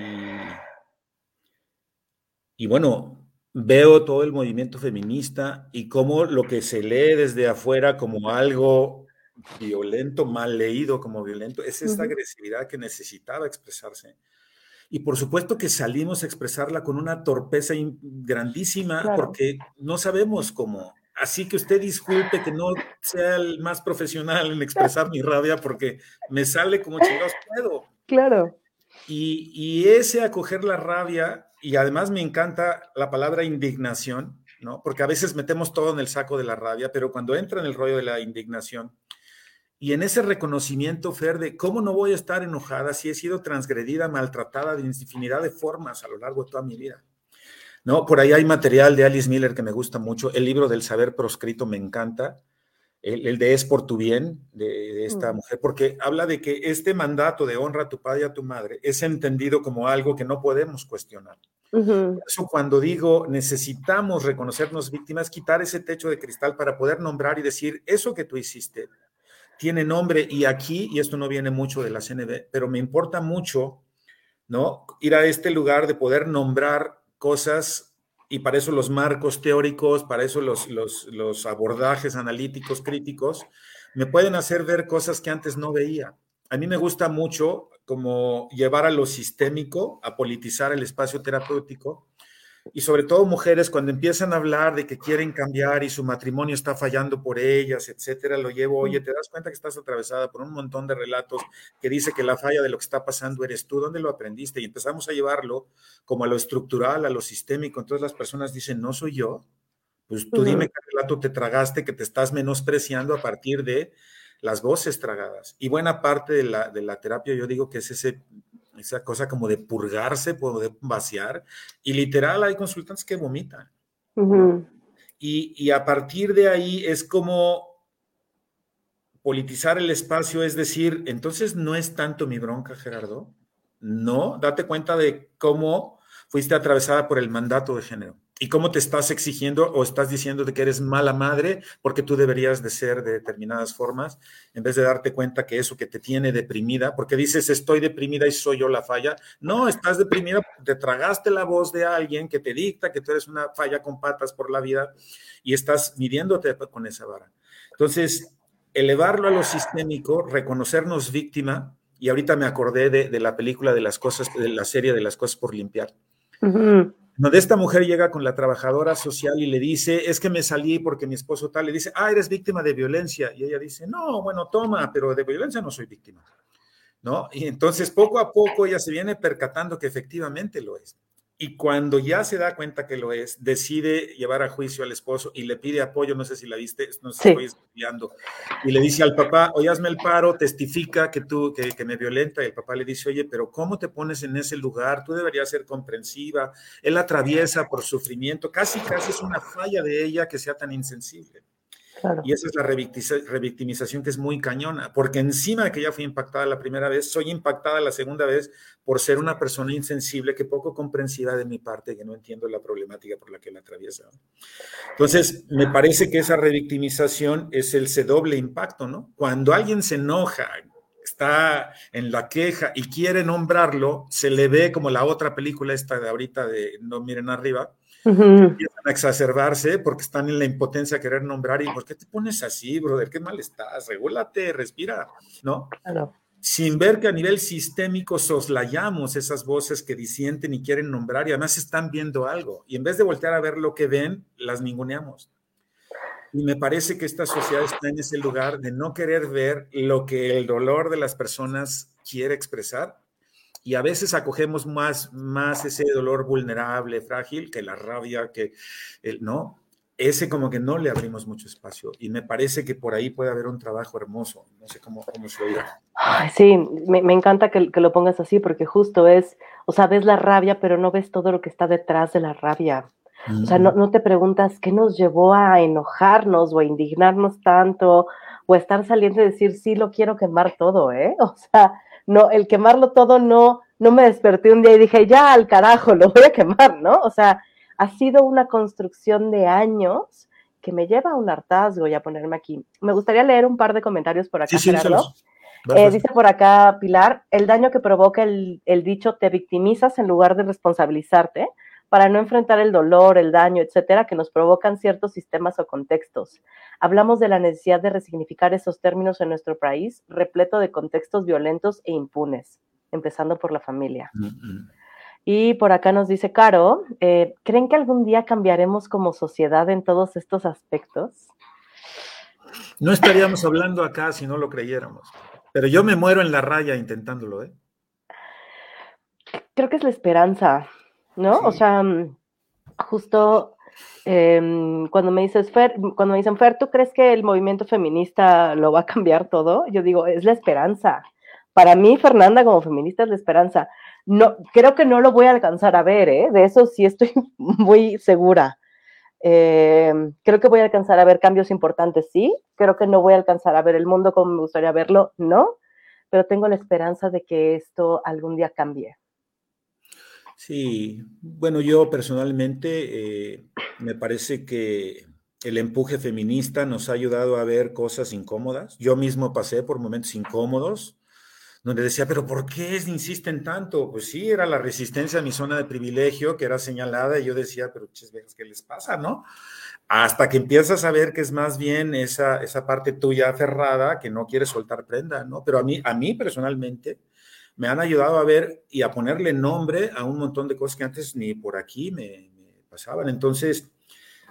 y bueno, veo todo el movimiento feminista y cómo lo que se lee desde afuera como algo violento, mal leído como violento, es esta agresividad que necesitaba expresarse. Y por supuesto que salimos a expresarla con una torpeza grandísima porque no sabemos cómo. Así que usted disculpe que no sea el más profesional en expresar mi rabia porque me sale como chingados puedo. Claro. Y, y ese acoger la rabia, y además me encanta la palabra indignación, ¿no? Porque a veces metemos todo en el saco de la rabia, pero cuando entra en el rollo de la indignación, y en ese reconocimiento, Fer, de cómo no voy a estar enojada si he sido transgredida, maltratada de infinidad de formas a lo largo de toda mi vida. ¿No? Por ahí hay material de Alice Miller que me gusta mucho. El libro del saber proscrito me encanta. El, de Es por tu bien, de, esta mujer, porque habla de que este mandato de honra a tu padre y a tu madre es entendido como algo que no podemos cuestionar. Por eso cuando digo necesitamos reconocernos víctimas, quitar ese techo de cristal para poder nombrar y decir, eso que tú hiciste tiene nombre y aquí, y esto no viene mucho de la CNB, pero me importa mucho, ¿no? Ir a este lugar de poder nombrar cosas y para eso los marcos teóricos, para eso los, los, los abordajes analíticos, críticos, me pueden hacer ver cosas que antes no veía. A mí me gusta mucho como llevar a lo sistémico, a politizar el espacio terapéutico, y sobre todo mujeres cuando empiezan a hablar de que quieren cambiar y su matrimonio está fallando por ellas, etcétera, lo llevo, oye, ¿te das cuenta que estás atravesada por un montón de relatos que dice que la falla de lo que está pasando eres tú? ¿Dónde lo aprendiste? Y empezamos a llevarlo como a lo estructural, a lo sistémico. Entonces las personas dicen, no soy yo. Pues tú dime qué relato te tragaste, que te estás menospreciando a partir de las voces tragadas. Y buena parte de la, de la terapia, yo digo que es ese esa cosa como de purgarse, poder vaciar, y literal hay consultantes que vomitan. y, y, a partir de ahí es como politizar el espacio, es decir, entonces no es tanto mi bronca, Gerardo. No, date cuenta de cómo fuiste atravesada por el mandato de género y cómo te estás exigiendo o estás diciendo de que eres mala madre porque tú deberías de ser de determinadas formas, en vez de darte cuenta que eso que te tiene deprimida, porque dices estoy deprimida y soy yo la falla. No, estás deprimida te tragaste la voz de alguien que te dicta que tú eres una falla con patas por la vida y estás midiéndote con esa vara. Entonces, elevarlo a lo sistémico, reconocernos víctima, y ahorita me acordé de, la película de las cosas, de la serie de las cosas por limpiar donde esta mujer llega con la trabajadora social y le dice, es que me salí porque mi esposo tal, le dice, ah, eres víctima de violencia. Y ella dice, no, bueno, toma, pero de violencia no soy víctima. ¿No? Y entonces poco a poco ella se viene percatando que efectivamente lo es. Y cuando ya se da cuenta que lo es, decide llevar a juicio al esposo y le pide apoyo, no sé si la viste, no sé si estoy estudiando, y le dice al papá, oye, hazme el paro, testifica que tú, que, que, me violenta, y el papá le dice, oye, pero ¿cómo te pones en ese lugar? Tú deberías ser comprensiva, él atraviesa por sufrimiento, casi, casi es una falla de ella que sea tan insensible. Y esa es la revictimización que es muy cañona, porque encima de que ya fui impactada la primera vez, soy impactada la segunda vez por ser una persona insensible, que poco comprensiva de mi parte, que no entiendo la problemática por la que la atraviesa. Entonces, me parece que esa revictimización es el doble impacto, ¿no? Cuando alguien se enoja, está en la queja y quiere nombrarlo, se le ve como la otra película esta de ahorita de No miren arriba, empiezan a exacerbarse porque están en la impotencia de querer nombrar y ¿por qué te pones así, brother? ¿Qué mal estás? Regúlate, respira, ¿no? Sin ver que a nivel sistémico soslayamos esas voces que disienten y quieren nombrar y además están viendo algo. Y en vez de voltear a ver lo que ven, las ninguneamos. Y me parece que esta sociedad está en ese lugar de no querer ver lo que el dolor de las personas quiere expresar y a veces acogemos más, más ese dolor vulnerable, frágil, que la rabia, que, el, ¿no? ese como que no le abrimos mucho espacio y me parece que por ahí puede haber un trabajo hermoso, no sé cómo, cómo se oiga. sí, me, me encanta que, que, lo pongas así porque justo es, o sea, ves la rabia, pero no ves todo lo que está detrás de la rabia. O sea, no, no, te preguntas qué nos llevó a enojarnos o a indignarnos tanto o a estar saliendo y decir, sí, lo quiero quemar todo, ¿eh? O sea, no, el quemarlo todo no, no me desperté un día y dije, ya al carajo, lo voy a quemar, ¿no? O sea, ha sido una construcción de años que me lleva a un hartazgo y a ponerme aquí. Me gustaría leer un par de comentarios por acá, Gerardo. Eh, dice por acá Pilar, el daño que provoca el, el, dicho te victimizas en lugar de responsabilizarte para no enfrentar el dolor, el daño, etcétera, que nos provocan ciertos sistemas o contextos. Hablamos de la necesidad de resignificar esos términos en nuestro país, repleto de contextos violentos e impunes, empezando por la familia. Mm -hmm. Y por acá nos dice Caro, eh, ¿creen que algún día cambiaremos como sociedad en todos estos aspectos? No estaríamos hablando acá si no lo creyéramos. Pero yo me muero en la raya intentándolo, ¿eh? Creo que es la esperanza, ¿no? Sí. O sea, mm, justo eh, cuando me dices Fer, cuando me dicen Fer, ¿tú crees que el movimiento feminista lo va a cambiar todo? Yo digo, es la esperanza. Para mí, Fernanda, como feminista, es la esperanza no, creo que no lo voy a alcanzar a ver, ¿eh? de eso sí estoy muy segura. Eh, creo que voy a alcanzar a ver cambios importantes, sí. Creo que no voy a alcanzar a ver el mundo como me gustaría verlo, no. Pero tengo la esperanza de que esto algún día cambie. Sí, bueno, yo personalmente eh, me parece que el empuje feminista nos ha ayudado a ver cosas incómodas. Yo mismo pasé por momentos incómodos donde decía, pero ¿por qué insisten tanto? Pues sí, era la resistencia a mi zona de privilegio que era señalada y yo decía, pero ¿qué les pasa, no? Hasta que empiezas a ver que es más bien esa, esa parte tuya aferrada que no quiere soltar prenda, ¿no? Pero a mí, a mí personalmente me han ayudado a ver y a ponerle nombre a un montón de cosas que antes ni por aquí me, pasaban. Entonces,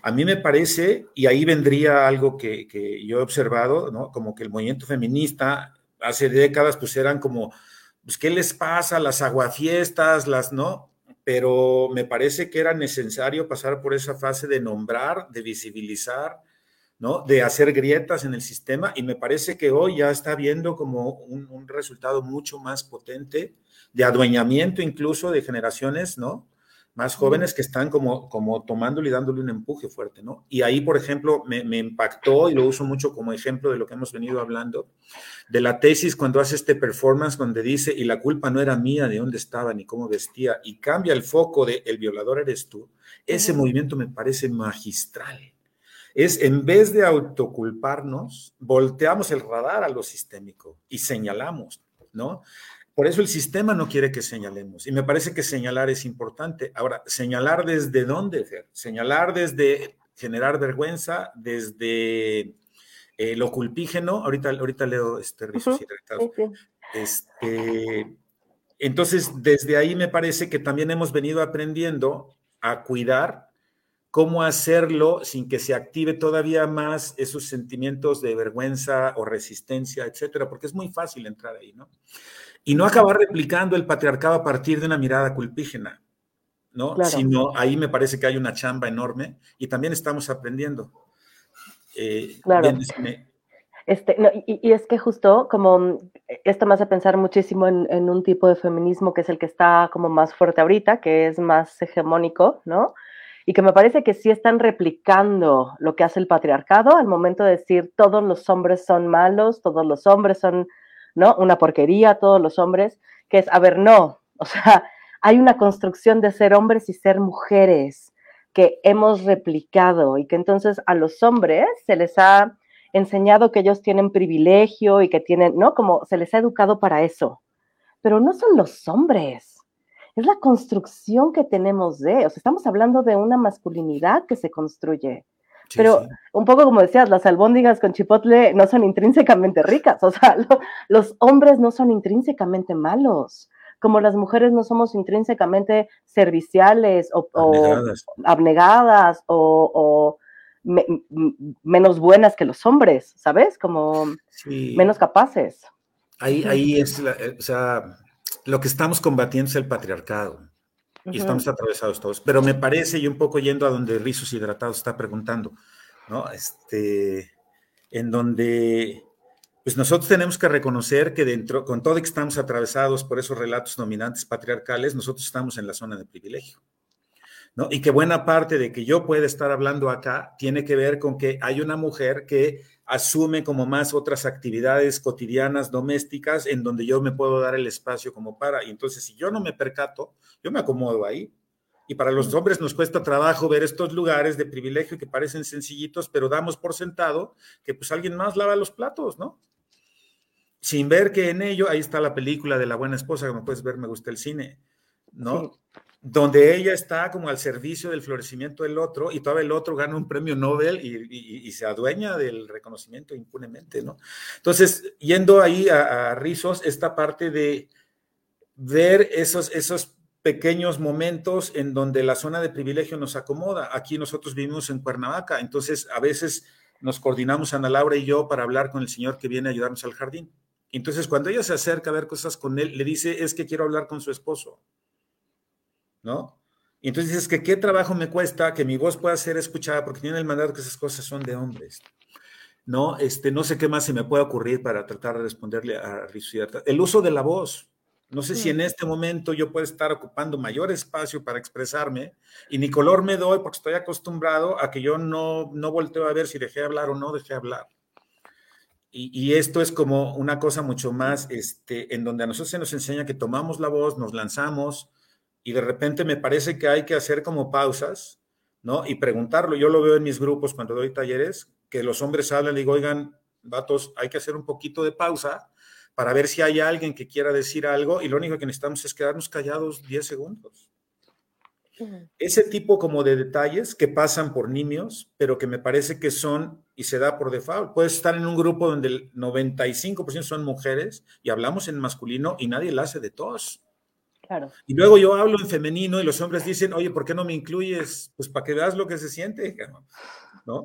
a mí me parece, y ahí vendría algo que, que yo he observado, ¿no? Como que el movimiento feminista hace décadas pues eran como, pues, ¿qué les pasa? Las aguafiestas, las, ¿no? Pero me parece que era necesario pasar por esa fase de nombrar, de visibilizar, ¿no? De hacer grietas en el sistema y me parece que hoy ya está viendo como un, un resultado mucho más potente de adueñamiento incluso de generaciones, ¿no? más jóvenes que están como, como tomándole y dándole un empuje fuerte, ¿no? Y ahí, por ejemplo, me, me, impactó y lo uso mucho como ejemplo de lo que hemos venido hablando, de la tesis cuando hace este performance donde dice, y la culpa no era mía de dónde estaba ni cómo vestía, y cambia el foco de el violador eres tú, ese movimiento me parece magistral. Es en vez de autoculparnos, volteamos el radar a lo sistémico y señalamos, ¿no? Por eso el sistema no quiere que señalemos. Y me parece que señalar es importante. Ahora, señalar desde dónde, Fer? Señalar desde generar vergüenza, desde eh, lo culpígeno. Ahorita, ahorita leo este, uh -huh. este, entonces, desde ahí me parece que también hemos venido aprendiendo a cuidar cómo hacerlo sin que se active todavía más esos sentimientos de vergüenza o resistencia, etcétera, porque es muy fácil entrar ahí, ¿no? y no acabar replicando el patriarcado a partir de una mirada culpígena, ¿no? Claro. Sino ahí me parece que hay una chamba enorme y también estamos aprendiendo. Eh, claro. Bien, me... este, no, y, y, es que justo como esto me hace pensar muchísimo en, en, un tipo de feminismo que es el que está como más fuerte ahorita, que es más hegemónico, ¿no? Y que me parece que sí están replicando lo que hace el patriarcado al momento de decir todos los hombres son malos, todos los hombres son ¿no? Una porquería, todos los hombres, que es, a ver, no, o sea, hay una construcción de ser hombres y ser mujeres que hemos replicado y que entonces a los hombres se les ha enseñado que ellos tienen privilegio y que tienen, ¿no? Como se les ha educado para eso. Pero no son los hombres, es la construcción que tenemos de, o sea, estamos hablando de una masculinidad que se construye. Sí, Pero sí. un poco como decías, las albóndigas con chipotle no son intrínsecamente ricas, o sea, lo, los hombres no son intrínsecamente malos, como las mujeres no somos intrínsecamente serviciales o abnegadas, o, abnegadas, o, o me, menos buenas que los hombres, ¿sabes? Como sí. menos capaces. Ahí, ahí es, la, eh, o sea, lo que estamos combatiendo es el patriarcado. y estamos atravesados todos. Pero me parece, y un poco yendo a donde Rizos Hidratados está preguntando, ¿no? Este, en donde, pues nosotros tenemos que reconocer que dentro, con todo que estamos atravesados por esos relatos dominantes patriarcales, nosotros estamos en la zona de privilegio. ¿No? Y que buena parte de que yo pueda estar hablando acá tiene que ver con que hay una mujer que asume como más otras actividades cotidianas, domésticas, en donde yo me puedo dar el espacio como para. Y entonces, si yo no me percato, yo me acomodo ahí. Y para los hombres nos cuesta trabajo ver estos lugares de privilegio que parecen sencillitos, pero damos por sentado que pues alguien más lava los platos, ¿no? Sin ver que en ello, ahí está la película de la buena esposa, como puedes ver, me gusta el cine, ¿no? Donde ella está como al servicio del florecimiento del otro y todavía el otro gana un premio Nobel y, se adueña del reconocimiento impunemente, ¿no? Entonces, yendo ahí a, Rizos, esta parte de ver esos, esos pequeños momentos en donde la zona de privilegio nos acomoda. Aquí nosotros vivimos en Cuernavaca, entonces a veces nos coordinamos Ana Laura y yo para hablar con el señor que viene a ayudarnos al jardín. Entonces, cuando ella se acerca a ver cosas con él, le dice, es que quiero hablar con su esposo. ¿No? Y entonces dices que qué trabajo me cuesta que mi voz pueda ser escuchada porque tiene el mandato que esas cosas son de hombres. No, este, no sé qué más se me puede ocurrir para tratar de responderle a Rizuiata. El uso de la voz. No sé si en este momento yo puedo estar ocupando mayor espacio para expresarme y ni color me doy porque estoy acostumbrado a que yo no, no volteo a ver si dejé hablar o no dejé hablar. Y, y, esto es como una cosa mucho más, este, en donde a nosotros se nos enseña que tomamos la voz, nos lanzamos, y de repente me parece que hay que hacer como pausas, ¿no? Y preguntarlo. Yo lo veo en mis grupos cuando doy talleres, que los hombres hablan y digo, oigan, vatos, hay que hacer un poquito de pausa para ver si hay alguien que quiera decir algo y lo único que necesitamos es quedarnos callados 10 segundos. Ese tipo como de detalles que pasan por niños, pero que me parece que son y se da por default. Puedes estar en un grupo donde el 95% son mujeres y hablamos en masculino y nadie la hace de Y luego yo hablo en femenino y los hombres dicen, oye, ¿por qué no me incluyes? Pues para que veas lo que se siente, ¿no?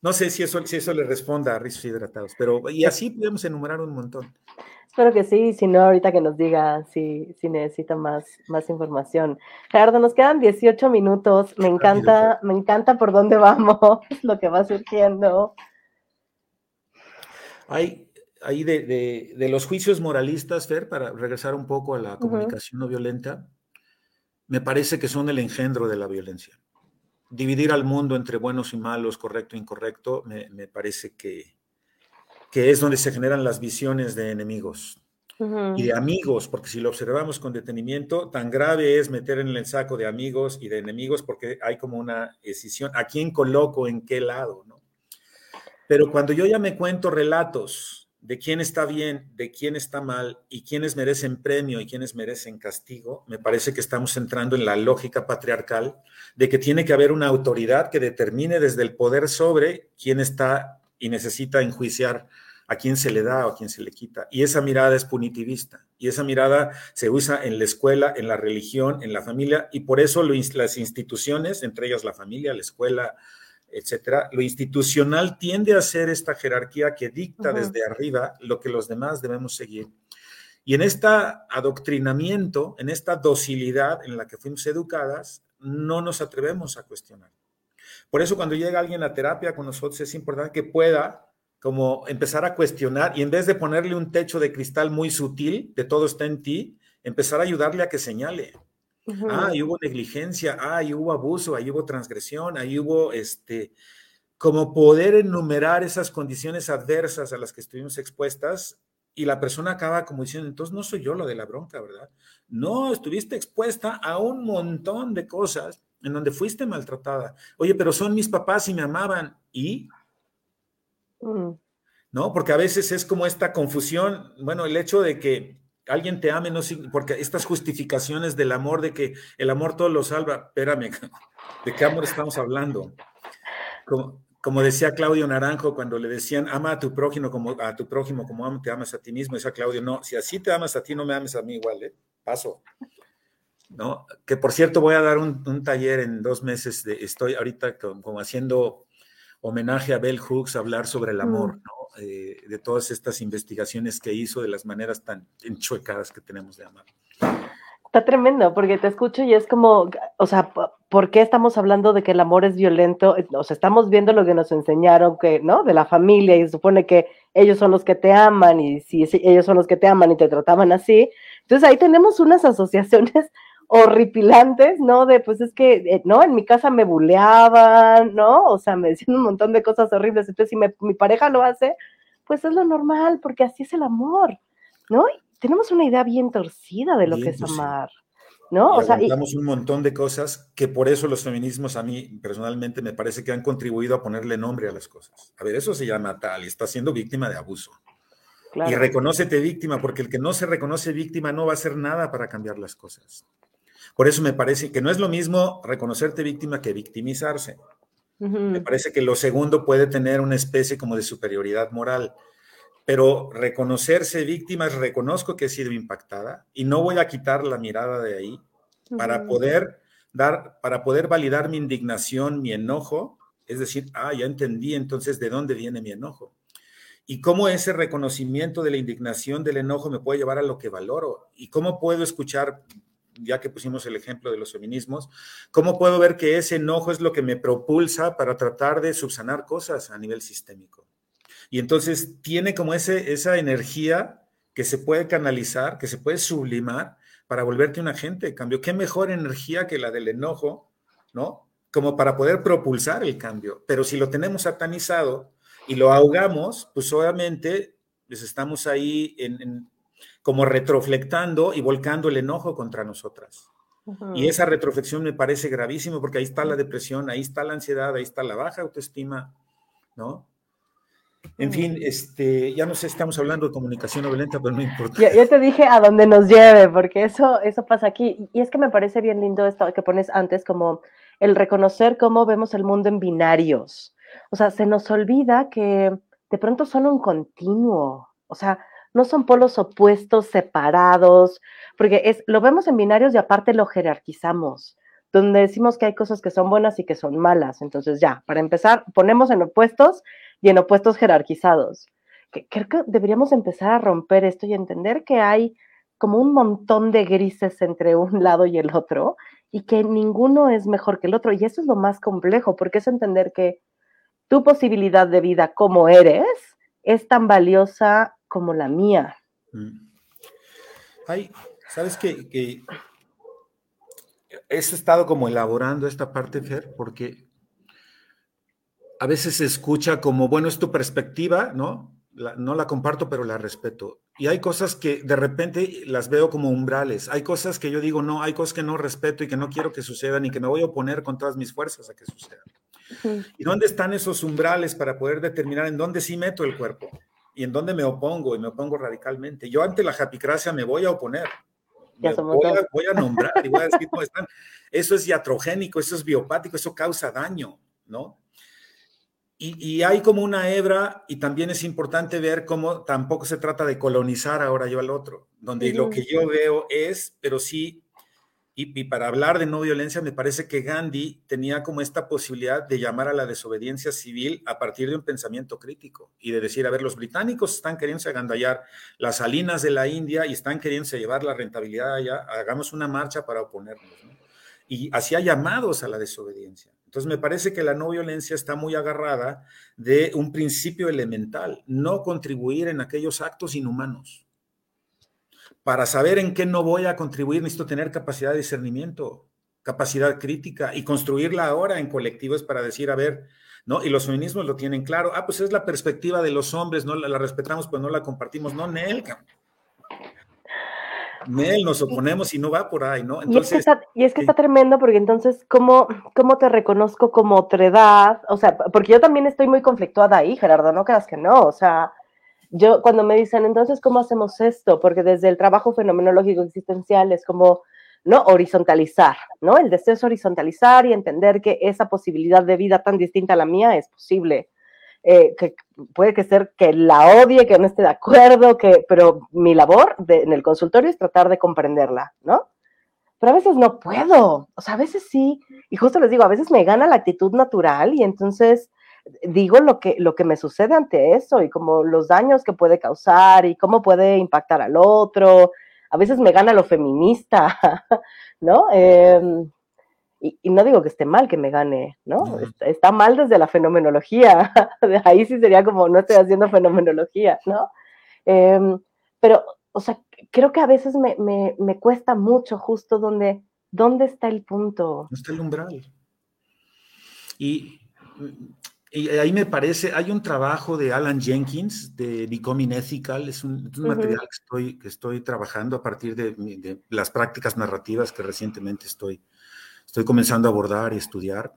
No sé si eso, si eso le responda a rizos hidratados, pero y así podemos enumerar un montón. Espero que sí, si no, ahorita que nos diga si, si necesita más, más información. Gerardo, nos quedan 18 minutos, me encanta, me encanta por dónde vamos, lo que va surgiendo. Hay, ahí de, los juicios moralistas, Fer, para regresar un poco a la comunicación no violenta, me parece que son el engendro de la violencia. Dividir al mundo entre buenos y malos, correcto e incorrecto, me, parece que, que, es donde se generan las visiones de enemigos y de amigos, porque si lo observamos con detenimiento, tan grave es meter en el saco de amigos y de enemigos porque hay como una decisión, ¿a quién coloco en qué lado? ¿no? Pero cuando yo ya me cuento relatos de quién está bien, de quién está mal y quiénes merecen premio y quiénes merecen castigo, me parece que estamos entrando en la lógica patriarcal de que tiene que haber una autoridad que determine desde el poder sobre quién está y necesita enjuiciar a quién se le da o a quién se le quita. Y esa mirada es punitivista. Y esa mirada se usa en la escuela, en la religión, en la familia, y por eso las instituciones, entre ellas la familia, la escuela, etcétera, lo institucional tiende a ser esta jerarquía que dicta desde arriba lo que los demás debemos seguir. Y en este adoctrinamiento, en esta docilidad en la que fuimos educadas, no nos atrevemos a cuestionar. Por eso cuando llega alguien a terapia con nosotros es importante que pueda como empezar a cuestionar y en vez de ponerle un techo de cristal muy sutil, de todo está en ti, empezar a ayudarle a que señale. Ah, ahí hubo negligencia, ah, ahí hubo abuso, ahí hubo transgresión, ahí hubo este, como poder enumerar esas condiciones adversas a las que estuvimos expuestas y la persona acaba como diciendo, entonces no soy yo lo de la bronca, ¿verdad? No, estuviste expuesta a un montón de cosas en donde fuiste maltratada. Oye, pero son mis papás y me amaban. ¿Y? Mm. ¿No? Porque a veces es como esta confusión, bueno, el hecho de que alguien te ame, no porque estas justificaciones del amor, de que el amor todo lo salva, espérame, ¿de qué amor estamos hablando? Como, decía Claudio Naranjo cuando le decían, ama a tu prójimo como a tu prójimo como te amas a ti mismo, decía Claudio, no, si así te amas a ti, no me ames a mí igual, ¿eh? Paso. ¿No? Que por cierto voy a dar un, taller en dos meses, de, estoy ahorita como, haciendo homenaje a Bell Hooks, hablar sobre el amor, ¿no? Eh, de todas estas investigaciones que hizo, de las maneras tan enchuecadas que tenemos de amar. Está tremendo, porque te escucho y es como, o sea, ¿por qué estamos hablando de que el amor es violento? O sea, estamos viendo lo que nos enseñaron, que, ¿no? De la familia y se supone que ellos son los que te aman y si, ellos son los que te aman y te trataban así. Entonces ahí tenemos unas asociaciones horripilantes, ¿no? De, pues es que, eh, ¿no? En mi casa me buleaban, ¿no? O sea, me decían un montón de cosas horribles. Entonces, si mi pareja lo hace, pues es lo normal, porque así es el amor, ¿no? tenemos una idea bien torcida de lo que es amar. ¿No? o sea, un montón de cosas que por eso los feminismos a mí personalmente me parece que han contribuido a ponerle nombre a las cosas. A ver, eso se llama tal y está siendo víctima de abuso. Y reconócete víctima, porque el que no se reconoce víctima no va a hacer nada para cambiar las cosas. Por eso me parece que no es lo mismo reconocerte víctima que victimizarse. Me parece que lo segundo puede tener una especie como de superioridad moral pero reconocerse víctima reconozco que he sido impactada y no voy a quitar la mirada de ahí para poder dar, para poder validar mi indignación, mi enojo, es decir, ah, ya entendí entonces de dónde viene mi enojo. Y cómo ese reconocimiento de la indignación, del enojo, me puede llevar a lo que valoro. Y cómo puedo escuchar, ya que pusimos el ejemplo de los feminismos, cómo puedo ver que ese enojo es lo que me propulsa para tratar de subsanar cosas a nivel sistémico. Y entonces tiene como ese, esa energía que se puede canalizar, que se puede sublimar para volverte un agente de cambio. ¿Qué mejor energía que la del enojo, ¿no? Como para poder propulsar el cambio. Pero si lo tenemos satanizado y lo ahogamos, pues obviamente pues estamos ahí en, como retroflectando y volcando el enojo contra nosotras. Y esa retroflexión me parece gravísimo porque ahí está la depresión, ahí está la ansiedad, ahí está la baja autoestima, ¿no? En fin, este, ya no sé, estamos hablando de comunicación no violenta, pero no importa. Yo, te dije a dónde nos lleve, porque eso, eso pasa aquí. Y es que me parece bien lindo esto que pones antes, como el reconocer cómo vemos el mundo en binarios. O sea, se nos olvida que de pronto son un continuo. O sea, no son polos opuestos, separados, porque es, lo vemos en binarios y aparte lo jerarquizamos donde decimos que hay cosas que son buenas y que son malas. Entonces, ya, para empezar, ponemos en opuestos y en opuestos jerarquizados. Creo que deberíamos empezar a romper esto y entender que hay como un montón de grises entre un lado y el otro y que ninguno es mejor que el otro. Y eso es lo más complejo, porque es entender que tu posibilidad de vida como eres es tan valiosa como la mía. Mm. Ay, ¿sabes qué? Que he estado como elaborando esta parte, Fer, porque a veces se escucha como, bueno, es tu perspectiva, ¿no? no la comparto, pero la respeto. Y hay cosas que de repente las veo como umbrales. Hay cosas que yo digo, no, hay cosas que no respeto y que no quiero que sucedan y que me voy a oponer con todas mis fuerzas a que sucedan. ¿Y dónde están esos umbrales para poder determinar en dónde sí meto el cuerpo y en dónde me opongo y me opongo radicalmente? Yo ante la japicracia me voy a oponer. Voy a, voy, a, nombrar y voy a decir cómo están. Eso es iatrogénico, eso es biopático, eso causa daño, ¿no? Y, hay como una hebra, y también es importante ver cómo tampoco se trata de colonizar ahora yo al otro, donde lo que yo veo es, pero sí, y, para hablar de no violencia, me parece que Gandhi tenía como esta posibilidad de llamar a la desobediencia civil a partir de un pensamiento crítico y de decir, a ver, los británicos están queriendo agandallar las salinas de la India y están queriendo llevar la rentabilidad allá, hagamos una marcha para oponernos. Y hacía llamados a la desobediencia. Entonces me parece que la no violencia está muy agarrada de un principio elemental, no contribuir en aquellos actos inhumanos. Para saber en qué no voy a contribuir necesito tener capacidad de discernimiento, capacidad crítica y construirla ahora en colectivos para decir, a ver, ¿no? Y los feminismos lo tienen claro, ah, pues es la perspectiva de los hombres, no la, respetamos, pero no la compartimos, no, Nel, Nel, nos oponemos y no va por ahí, ¿no? Entonces, y, es que está, y es que está tremendo porque entonces, ¿cómo, ¿cómo te reconozco como otredad? O sea, porque yo también estoy muy conflictuada ahí, Gerardo, no creas que no, o sea, yo cuando me dicen, entonces, ¿cómo hacemos esto? Porque desde el trabajo fenomenológico existencial es como, ¿no? Horizontalizar, ¿no? El deseo es horizontalizar y entender que esa posibilidad de vida tan distinta a la mía es posible. Eh, que puede que ser que la odie, que no esté de acuerdo, que, pero mi labor en el consultorio es tratar de comprenderla, ¿no? Pero a veces no puedo, o sea, a veces sí, y justo les digo, a veces me gana la actitud natural y entonces digo lo que, lo que me sucede ante eso y como los daños que puede causar y cómo puede impactar al otro. a veces me gana lo feminista, ¿no? Em, y, no digo que esté mal que me gane, ¿no? Está, mal desde la fenomenología, ahí sí sería como no estoy haciendo fenomenología, ¿no? Em, pero, o sea, creo que a veces me, me, cuesta mucho justo donde, ¿dónde está el punto? Está el umbral. Y, y, ahí me parece, hay un trabajo de Alan Jenkins de Becoming Ethical, es un, material que estoy, que estoy trabajando a partir de, de, las prácticas narrativas que recientemente estoy, estoy comenzando a abordar y estudiar.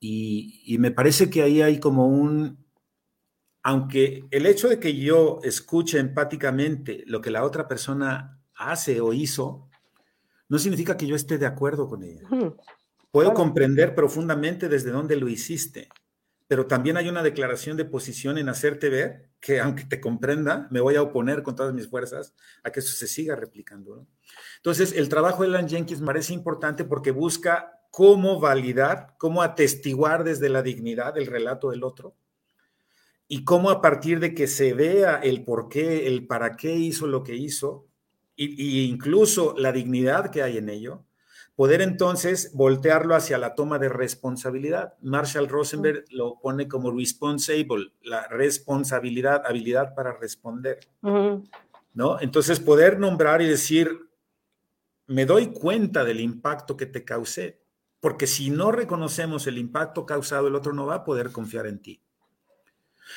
Y, y me parece que ahí hay como un, aunque el hecho de que yo escuche empáticamente lo que la otra persona hace o hizo, no significa que yo esté de acuerdo con ella. Puedo comprender profundamente desde dónde lo hiciste, pero también hay una declaración de posición en hacerte ver que aunque te comprenda, me voy a oponer con todas mis fuerzas a que eso se siga replicando. Entonces, el trabajo de Alan Jenkins me parece importante porque busca cómo validar, cómo atestiguar desde la dignidad el relato del otro y cómo a partir de que se vea el por qué, el para qué hizo lo que hizo, y, incluso la dignidad que hay en ello, poder entonces voltearlo hacia la toma de responsabilidad. Marshall Rosenberg lo pone como responsible, la responsabilidad, habilidad para responder. ¿No? Entonces poder nombrar y decir, me doy cuenta del impacto que te causé, porque si no reconocemos el impacto causado, el otro no va a poder confiar en ti.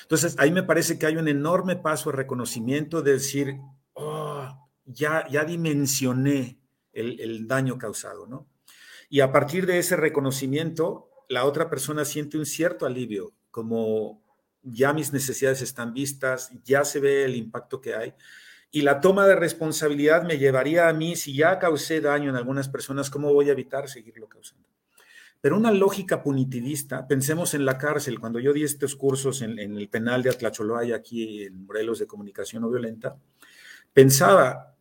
Entonces, ahí me parece que hay un enorme paso de reconocimiento de decir, oh, ya, ya dimensioné el, daño causado, ¿no? Y a partir de ese reconocimiento, la otra persona siente un cierto alivio, como ya mis necesidades están vistas, ya se ve el impacto que hay. Y la toma de responsabilidad me llevaría a mí, si ya causé daño en algunas personas, ¿cómo voy a evitar seguirlo causando? Pero una lógica punitivista, pensemos en la cárcel, cuando yo di estos cursos en, el penal de Atlacholoaya, aquí en Morelos de Comunicación No Violenta, pensaba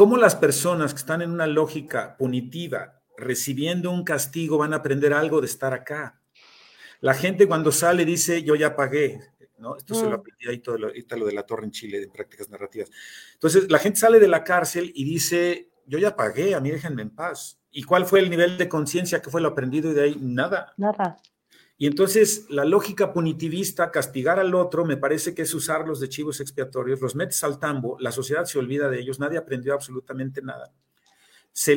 cómo las personas que están en una lógica punitiva, recibiendo un castigo, van a aprender algo de estar acá. La gente cuando sale dice, yo ya pagué, ¿no? Esto se lo mm. aprendí ahí todo lo, lo de la torre en Chile, de prácticas narrativas. Entonces, la gente sale de la cárcel y dice, yo ya pagué, a mí déjenme en paz. ¿Y cuál fue el nivel de conciencia que fue lo aprendido y de ahí? Nada. Nada. Y entonces la lógica punitivista, castigar al otro, me parece que es usarlos de chivos expiatorios, los metes al tambo, la sociedad se olvida de ellos, nadie aprendió absolutamente nada.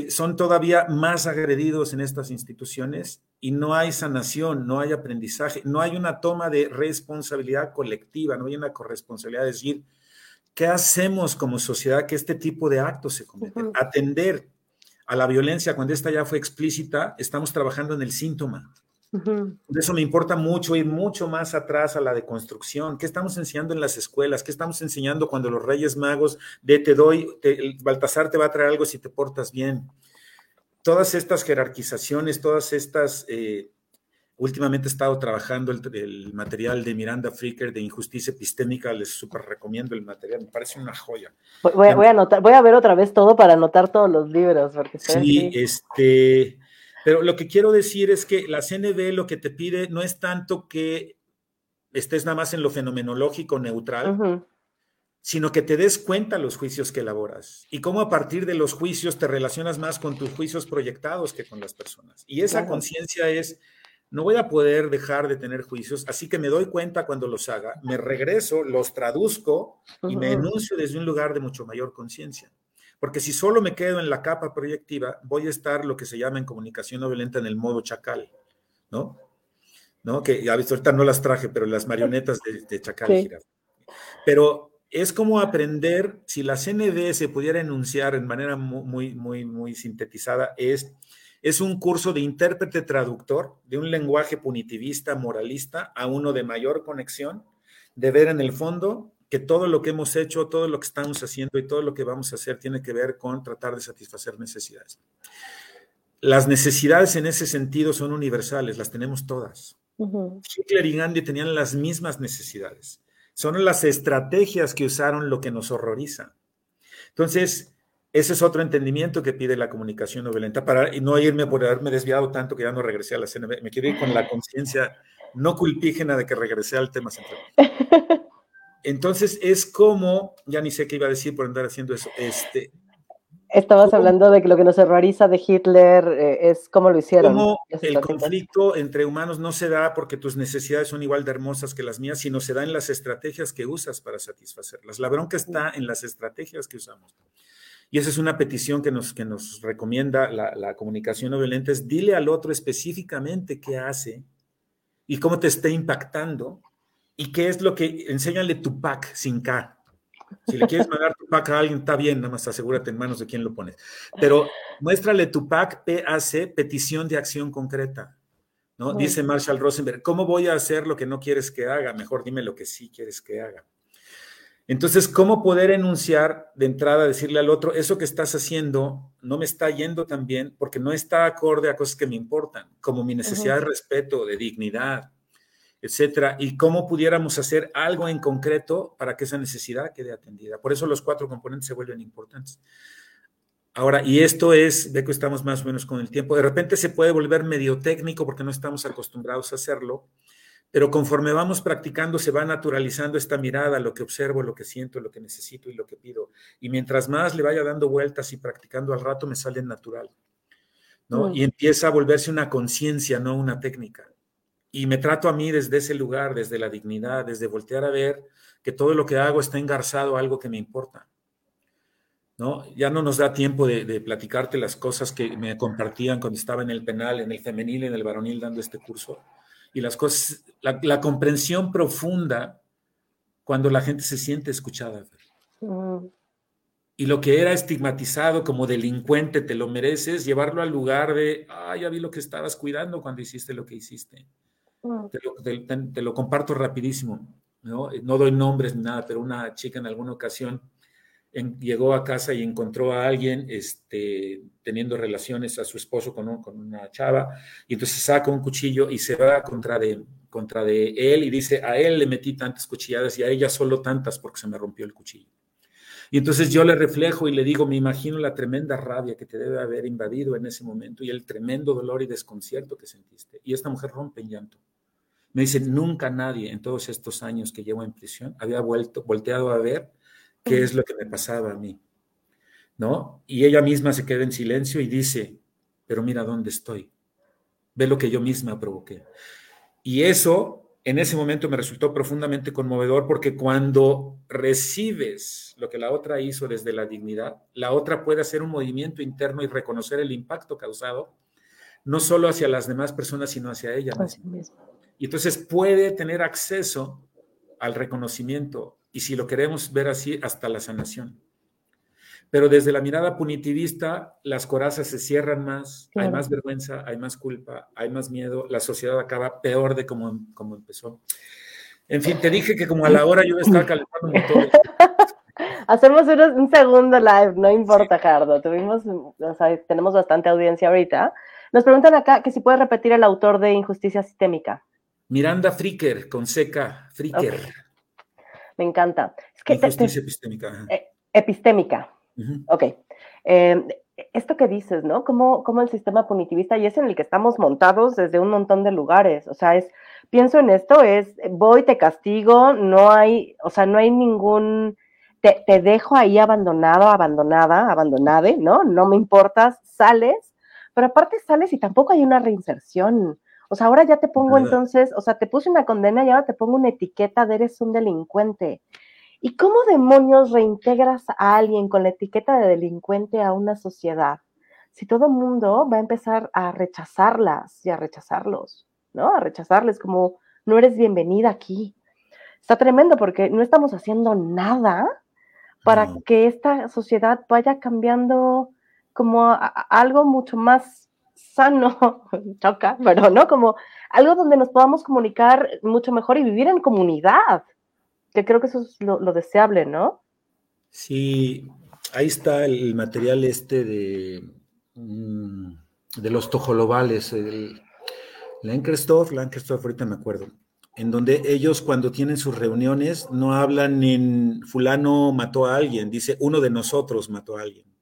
son todavía más agredidos en estas instituciones y no hay sanación, no hay aprendizaje, no hay una toma de responsabilidad colectiva, no hay una corresponsabilidad de decir, ¿qué hacemos como sociedad que este tipo de actos se cometen? Atender a la violencia, cuando esta ya fue explícita, estamos trabajando en el síntoma. Por eso me importa mucho ir mucho más atrás a la deconstrucción. ¿Qué estamos enseñando en las escuelas? ¿Qué estamos enseñando cuando los Reyes Magos de te doy, el Baltasar te va a traer algo si te portas bien? Todas estas jerarquizaciones, todas estas eh, Últimamente he estado trabajando el, material de Miranda Fricker de Injusticia Epistémica, les súper recomiendo el material, me parece una joya. Voy, a, anotar, voy a ver otra vez todo para anotar todos los libros. Porque sí, este, pero lo que quiero decir es que la CNB lo que te pide no es tanto que estés nada más en lo fenomenológico neutral, sino que te des cuenta los juicios que elaboras y cómo a partir de los juicios te relacionas más con tus juicios proyectados que con las personas. Y esa conciencia es no voy a poder dejar de tener juicios, así que me doy cuenta cuando los haga, me regreso, los traduzco y me enuncio desde un lugar de mucho mayor conciencia. Porque si solo me quedo en la capa proyectiva, voy a estar lo que se llama en comunicación no violenta en el modo chacal, ¿no? ¿No? Que ahorita no las traje, pero las marionetas de, chacal sí. Pero es como aprender, si la CND se pudiera enunciar en manera muy, muy, muy sintetizada, es es un curso de intérprete traductor de un lenguaje punitivista, moralista, a uno de mayor conexión, de ver en el fondo que todo lo que hemos hecho, todo lo que estamos haciendo y todo lo que vamos a hacer tiene que ver con tratar de satisfacer necesidades. Las necesidades en ese sentido son universales, las tenemos todas. Hitler y Gandhi tenían las mismas necesidades. Son las estrategias que usaron lo que nos horroriza. Entonces, ese es otro entendimiento que pide la comunicación no violenta para no irme por haberme desviado tanto que ya no regresé a la escena. Me quiero ir con la conciencia no culpígena de que regresé al tema central. Entonces es como, ya ni sé qué iba a decir por andar haciendo eso, este, Estabas hablando de que lo que nos horroriza de Hitler eh, es cómo lo hicieron. Cómo el conflicto entre humanos no se da porque tus necesidades son igual de hermosas que las mías, sino se da en las estrategias que usas para satisfacerlas. La bronca está en las estrategias que usamos. Y esa es una petición que nos, que nos recomienda la, la comunicación no violenta, es dile al otro específicamente qué hace y cómo te está impactando y qué es lo que, enséñale tu pack sin K. Si le quieres mandar tu pack a alguien, está bien, nada más asegúrate en manos de quién lo pones. Pero muéstrale tu pack, PAC, petición de acción concreta. ¿no? Dice Marshall Rosenberg, ¿cómo voy a hacer lo que no quieres que haga? Mejor dime lo que sí quieres que haga. Entonces, ¿cómo poder enunciar de entrada, decirle al otro, eso que estás haciendo no me está yendo tan bien porque no está acorde a cosas que me importan, como mi necesidad de respeto, de dignidad, etcétera, y cómo pudiéramos hacer algo en concreto para que esa necesidad quede atendida. Por eso los cuatro componentes se vuelven importantes. Ahora, y esto es, ve que estamos más o menos con el tiempo, de repente se puede volver medio técnico porque no estamos acostumbrados a hacerlo, pero conforme vamos practicando se va naturalizando esta mirada, lo que observo, lo que siento, lo que necesito y lo que pido. Y mientras más le vaya dando vueltas y practicando al rato me sale natural, ¿no? Mm. Y empieza a volverse una conciencia, no una técnica y me trato a mí desde ese lugar, desde la dignidad, desde voltear a ver que todo lo que hago está engarzado a algo que me importa. ¿no? Ya no nos da tiempo de, platicarte las cosas que me compartían cuando estaba en el penal, en el femenil, en el varonil dando este curso. Y las cosas, la, comprensión profunda cuando la gente se siente escuchada. Y lo que era estigmatizado como delincuente, te lo mereces, llevarlo al lugar de, ah, ya vi lo que estabas cuidando cuando hiciste lo que hiciste. Te lo, comparto rapidísimo, ¿no? ¿no? doy nombres ni nada, pero una chica en alguna ocasión llegó a casa y encontró a alguien este, teniendo relaciones a su esposo con, con, una chava, y entonces saca un cuchillo y se va contra de, contra de él y dice, a él le metí tantas cuchilladas y a ella solo tantas porque se me rompió el cuchillo. Y entonces yo le reflejo y le digo, me imagino la tremenda rabia que te debe haber invadido en ese momento y el tremendo dolor y desconcierto que sentiste. Y esta mujer rompe en llanto. Me dice, nunca nadie en todos estos años que llevo en prisión había vuelto, volteado a ver qué es lo que me pasaba a mí. ¿No? Y ella misma se queda en silencio y dice, pero mira dónde estoy. Ve lo que yo misma provoqué. Y eso en ese momento me resultó profundamente conmovedor porque cuando recibes lo que la otra hizo desde la dignidad, la otra puede hacer un movimiento interno y reconocer el impacto causado, no solo hacia las demás personas, sino hacia ella misma. Y entonces puede tener acceso al reconocimiento y si lo queremos ver así, hasta la sanación. Pero desde la mirada punitivista, las corazas se cierran más, hay más vergüenza, hay más culpa, hay más miedo, la sociedad acaba peor de como, como empezó. En fin, te dije que como a la hora yo estaba calentando un motor. Hacemos un, segundo live, no importa, Jardo. Tuvimos, o sea, tenemos bastante audiencia ahorita. Nos preguntan acá que si puedes repetir el autor de Injusticia Sistémica. Miranda Fricker, con seca, Fricker. Me encanta. Es que Injusticia epistémica. Eh, epistémica. Ok. Em, esto que dices, ¿no? Como, como el sistema punitivista, y es en el que estamos montados desde un montón de lugares. O sea, es, pienso en esto, es voy, te castigo, no hay, o sea, no hay ningún, te, te dejo ahí abandonado, abandonada, abandonade, ¿no? No me importas, sales, pero aparte sales y tampoco hay una reinserción. O sea, ahora ya te pongo entonces, o sea, te puse una condena y ahora te pongo una etiqueta de eres un delincuente. ¿Y cómo demonios reintegras a alguien con la etiqueta de delincuente a una sociedad? Si todo el mundo va a empezar a rechazarlas y a rechazarlos, ¿no? A rechazarles como, no eres bienvenida aquí. Está tremendo porque no estamos haciendo nada para que esta sociedad vaya cambiando como algo mucho más sano, choca, pero no, como algo donde nos podamos comunicar mucho mejor y vivir en comunidad, que creo que eso es lo, deseable, ¿no? Sí, ahí está el material este de, mm, de los tojolobales, el Lankerstoff, Lankerstoff, ahorita me acuerdo, en donde ellos cuando tienen sus reuniones no hablan en fulano mató a alguien, dice uno de nosotros mató a alguien.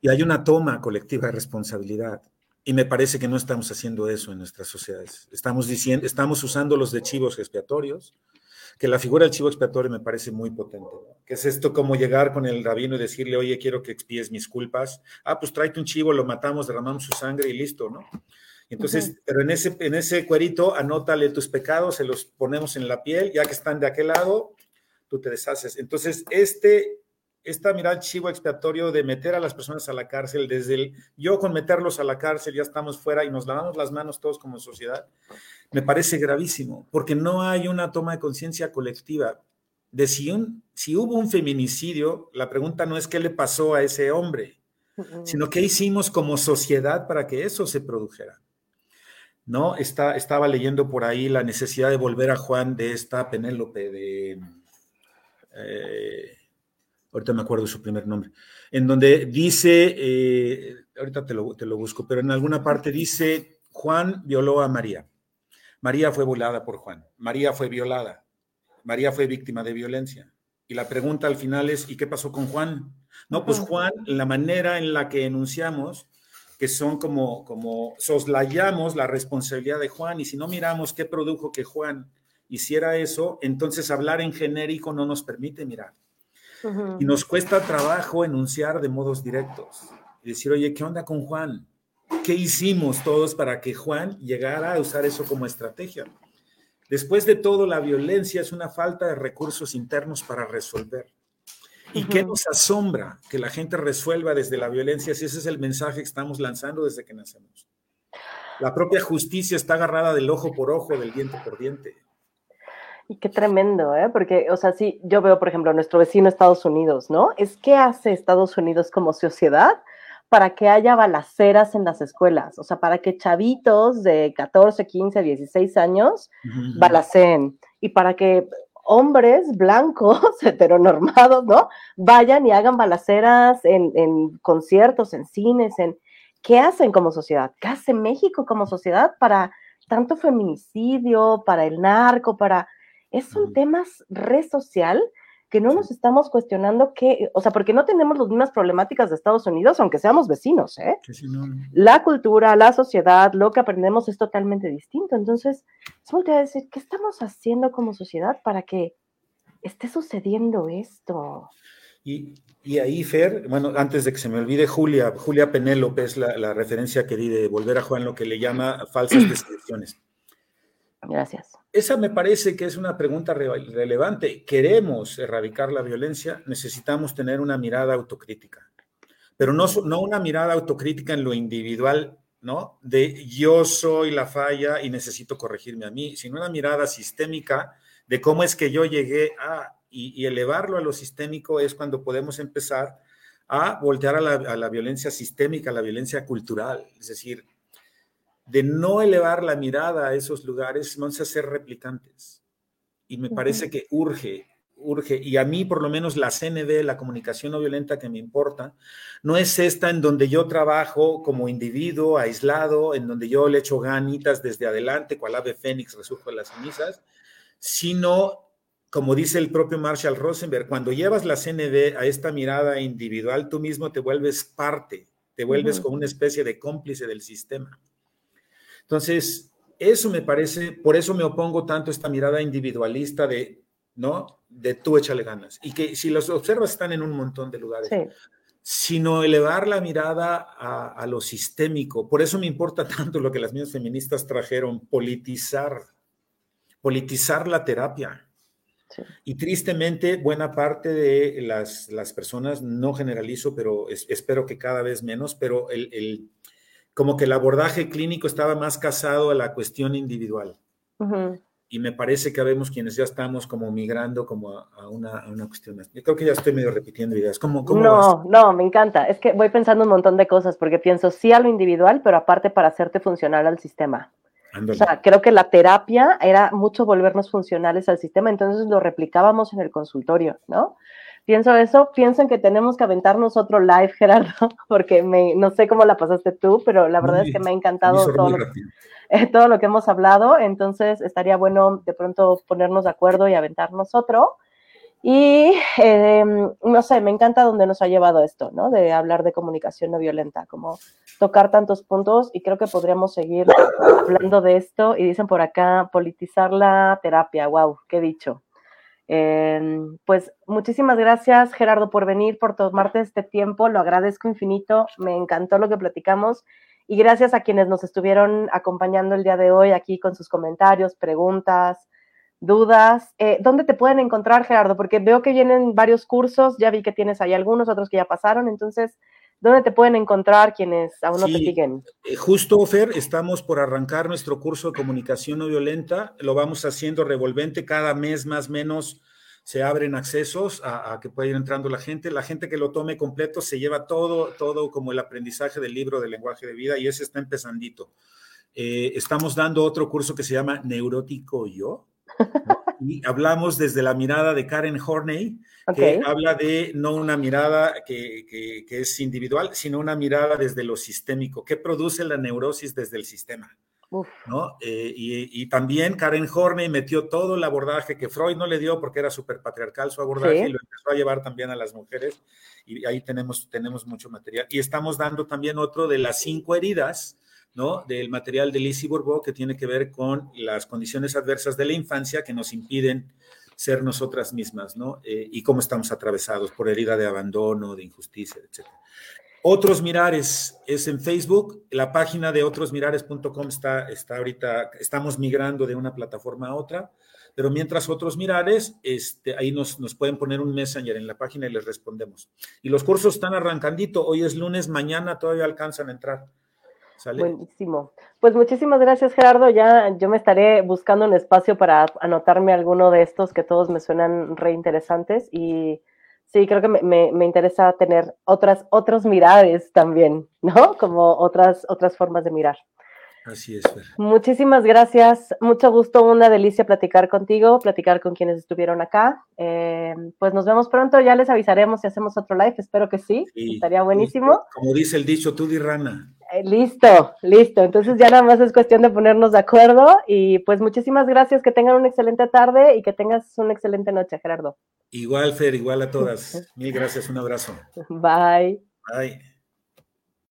Y hay una toma colectiva de responsabilidad. Y me parece que no estamos haciendo eso en nuestras sociedades. Estamos diciendo, estamos usando los de chivos expiatorios, que la figura del chivo expiatorio me parece muy potente. Que es esto como llegar con el rabino y decirle, oye, quiero que expíes mis culpas. Ah, pues tráete un chivo, lo matamos, derramamos su sangre y listo, ¿no? Entonces, pero en ese, en ese cuerito, anótale tus pecados, se los ponemos en la piel, ya que están de aquel lado, tú te deshaces. Entonces, este, esta mirada chivo expiatorio de meter a las personas a la cárcel, desde el yo con meterlos a la cárcel ya estamos fuera y nos lavamos las manos todos como sociedad, me parece gravísimo, porque no hay una toma de conciencia colectiva. De si, un, si hubo un feminicidio, la pregunta no es qué le pasó a ese hombre, sino qué hicimos como sociedad para que eso se produjera. ¿no? Está, estaba leyendo por ahí la necesidad de volver a Juan de esta Penélope, de... Eh, ahorita me acuerdo de su primer nombre, en donde dice, eh, ahorita te lo, te lo busco, pero en alguna parte dice, Juan violó a María. María fue violada por Juan. María fue violada. María fue víctima de violencia. Y la pregunta al final es, ¿y qué pasó con Juan? No, pues Juan, la manera en la que enunciamos que son como, como soslayamos la responsabilidad de Juan y si no miramos qué produjo que Juan hiciera eso, entonces hablar en genérico no nos permite mirar. Y nos cuesta trabajo enunciar de modos directos y decir, oye, ¿qué onda con Juan? ¿Qué hicimos todos para que Juan llegara a usar eso como estrategia? Después de todo, la violencia es una falta de recursos internos para resolver. ¿Y qué nos asombra que la gente resuelva desde la violencia si ese es el mensaje que estamos lanzando desde que nacemos? La propia justicia está agarrada del ojo por ojo, del diente por diente. Y qué tremendo, ¿eh? Porque, o sea, sí, yo veo, por ejemplo, nuestro vecino Estados Unidos, ¿no? Es qué hace Estados Unidos como sociedad para que haya balaceras en las escuelas, o sea, para que chavitos de 14, 15, 16 años balaceen y para que hombres blancos, heteronormados, ¿no? Vayan y hagan balaceras en, en, conciertos, en cines, en... ¿Qué hacen como sociedad? ¿Qué hace México como sociedad para tanto feminicidio, para el narco, para... Es un tema red social que no nos estamos cuestionando que, o sea, porque no tenemos las mismas problemáticas de Estados Unidos, aunque seamos vecinos, ¿eh? La cultura, la sociedad, lo que aprendemos es totalmente distinto. Entonces, es a decir, ¿qué estamos haciendo como sociedad para que esté sucediendo esto? Y, y, ahí, Fer, bueno, antes de que se me olvide, Julia, Julia Penélope es la, la referencia que di de volver a Juan, lo que le llama falsas descripciones. Gracias. Esa me parece que es una pregunta relevante. ¿Queremos erradicar la violencia? Necesitamos tener una mirada autocrítica, pero no, no una mirada autocrítica en lo individual, ¿no? De yo soy la falla y necesito corregirme a mí, sino una mirada sistémica de cómo es que yo llegué a, y, elevarlo a lo sistémico es cuando podemos empezar a voltear a la, a la violencia sistémica, a la violencia cultural, es decir, de no elevar la mirada a esos lugares, vamos a ser replicantes. Y me parece que urge, urge, y a mí por lo menos la CNV, la comunicación no violenta que me importa, no es esta en donde yo trabajo como individuo, aislado, en donde yo le echo ganitas desde adelante, cual ave fénix resurjo de las cenizas, sino, como dice el propio Marshall Rosenberg, cuando llevas la CNV a esta mirada individual, tú mismo te vuelves parte, te vuelves como una especie de cómplice del sistema. Entonces, eso me parece, por eso me opongo tanto a esta mirada individualista de, ¿no? De tú échale ganas. Y que si los observas están en un montón de lugares. Sino elevar la mirada a, lo sistémico. Por eso me importa tanto lo que las mismas feministas trajeron, politizar, politizar la terapia. Y tristemente, buena parte de las, las, personas, no generalizo, pero espero que cada vez menos, pero el, el, como que el abordaje clínico estaba más casado a la cuestión individual. Y me parece que vemos quienes ya estamos como migrando como a, una, cuestión. Yo creo que ya estoy medio repitiendo ideas. ¿Cómo, cómo no, no, me encanta. Es que voy pensando un montón de cosas porque pienso sí a lo individual, pero aparte para hacerte funcional al sistema. O sea, creo que la terapia era mucho volvernos funcionales al sistema, entonces lo replicábamos en el consultorio, ¿no? Pienso eso, pienso en que tenemos que aventarnos otro live, Gerardo, porque me, no sé cómo la pasaste tú, pero la verdad es que me ha encantado todo lo, eh, todo lo, que hemos hablado, entonces estaría bueno de pronto ponernos de acuerdo y aventarnos otro. Y em, no sé, me encanta donde nos ha llevado esto, ¿no? De hablar de comunicación no violenta, como tocar tantos puntos y creo que podríamos seguir hablando de esto. Y dicen por acá, politizar la terapia, wow, qué dicho. Em, pues muchísimas gracias, Gerardo, por venir, por tomarte este tiempo. Lo agradezco infinito. Me encantó lo que platicamos. Y gracias a quienes nos estuvieron acompañando el día de hoy aquí con sus comentarios, preguntas, dudas. Eh, ¿Dónde te pueden encontrar, Gerardo? Porque veo que vienen varios cursos, ya vi que tienes ahí algunos, otros que ya pasaron, entonces, ¿dónde te pueden encontrar quienes aún no te siguen? Eh, justo, Fer, estamos por arrancar nuestro curso de comunicación no violenta, lo vamos haciendo revolvente cada mes más o menos se abren accesos a, que pueda ir entrando la gente. La gente que lo tome completo se lleva todo, todo como el aprendizaje del libro de lenguaje de vida y ese está empezandito. Eh, estamos dando otro curso que se llama Neurótico Yo, y hablamos desde la mirada de Karen Horney, que habla de no una mirada que, que, es individual, sino una mirada desde lo sistémico. ¿Qué produce la neurosis desde el sistema? ¿no? Eh, y, y, también Karen Horney metió todo el abordaje que Freud no le dio porque era súper patriarcal su abordaje y lo empezó a llevar también a las mujeres. Y ahí tenemos, tenemos mucho material. Y estamos dando también otro de las cinco heridas ¿no? Del material de Lizzie Bourbeau que tiene que ver con las condiciones adversas de la infancia que nos impiden ser nosotras mismas, ¿no? Eh, y cómo estamos atravesados por herida de abandono, de injusticia, etc. Otros Mirares es en Facebook, la página de otrosmirares.com está, está ahorita, estamos migrando de una plataforma a otra, pero mientras Otros Mirares, este, ahí nos, nos pueden poner un messenger en la página y les respondemos. Y los cursos están arrancandito, hoy es lunes, mañana todavía alcanzan a entrar. Buenísimo. Pues muchísimas gracias, Gerardo. Ya yo me estaré buscando un espacio para anotarme alguno de estos que todos me suenan reinteresantes y sí, creo que me, me, interesa tener otras, otros mirares también, ¿no? Como otras, otras formas de mirar. Así es. Muchísimas gracias. Mucho gusto, una delicia platicar contigo, platicar con quienes estuvieron acá. Eh, pues nos vemos pronto, ya les avisaremos si hacemos otro live, espero que sí, estaría buenísimo. Como dice el dicho, tú di rana. Eh, listo, listo. Entonces ya nada más es cuestión de ponernos de acuerdo y pues muchísimas gracias, que tengan una excelente tarde y que tengas una excelente noche, Gerardo. Igual, Fer, igual a todas. Mil gracias, un abrazo. Bye. Bye.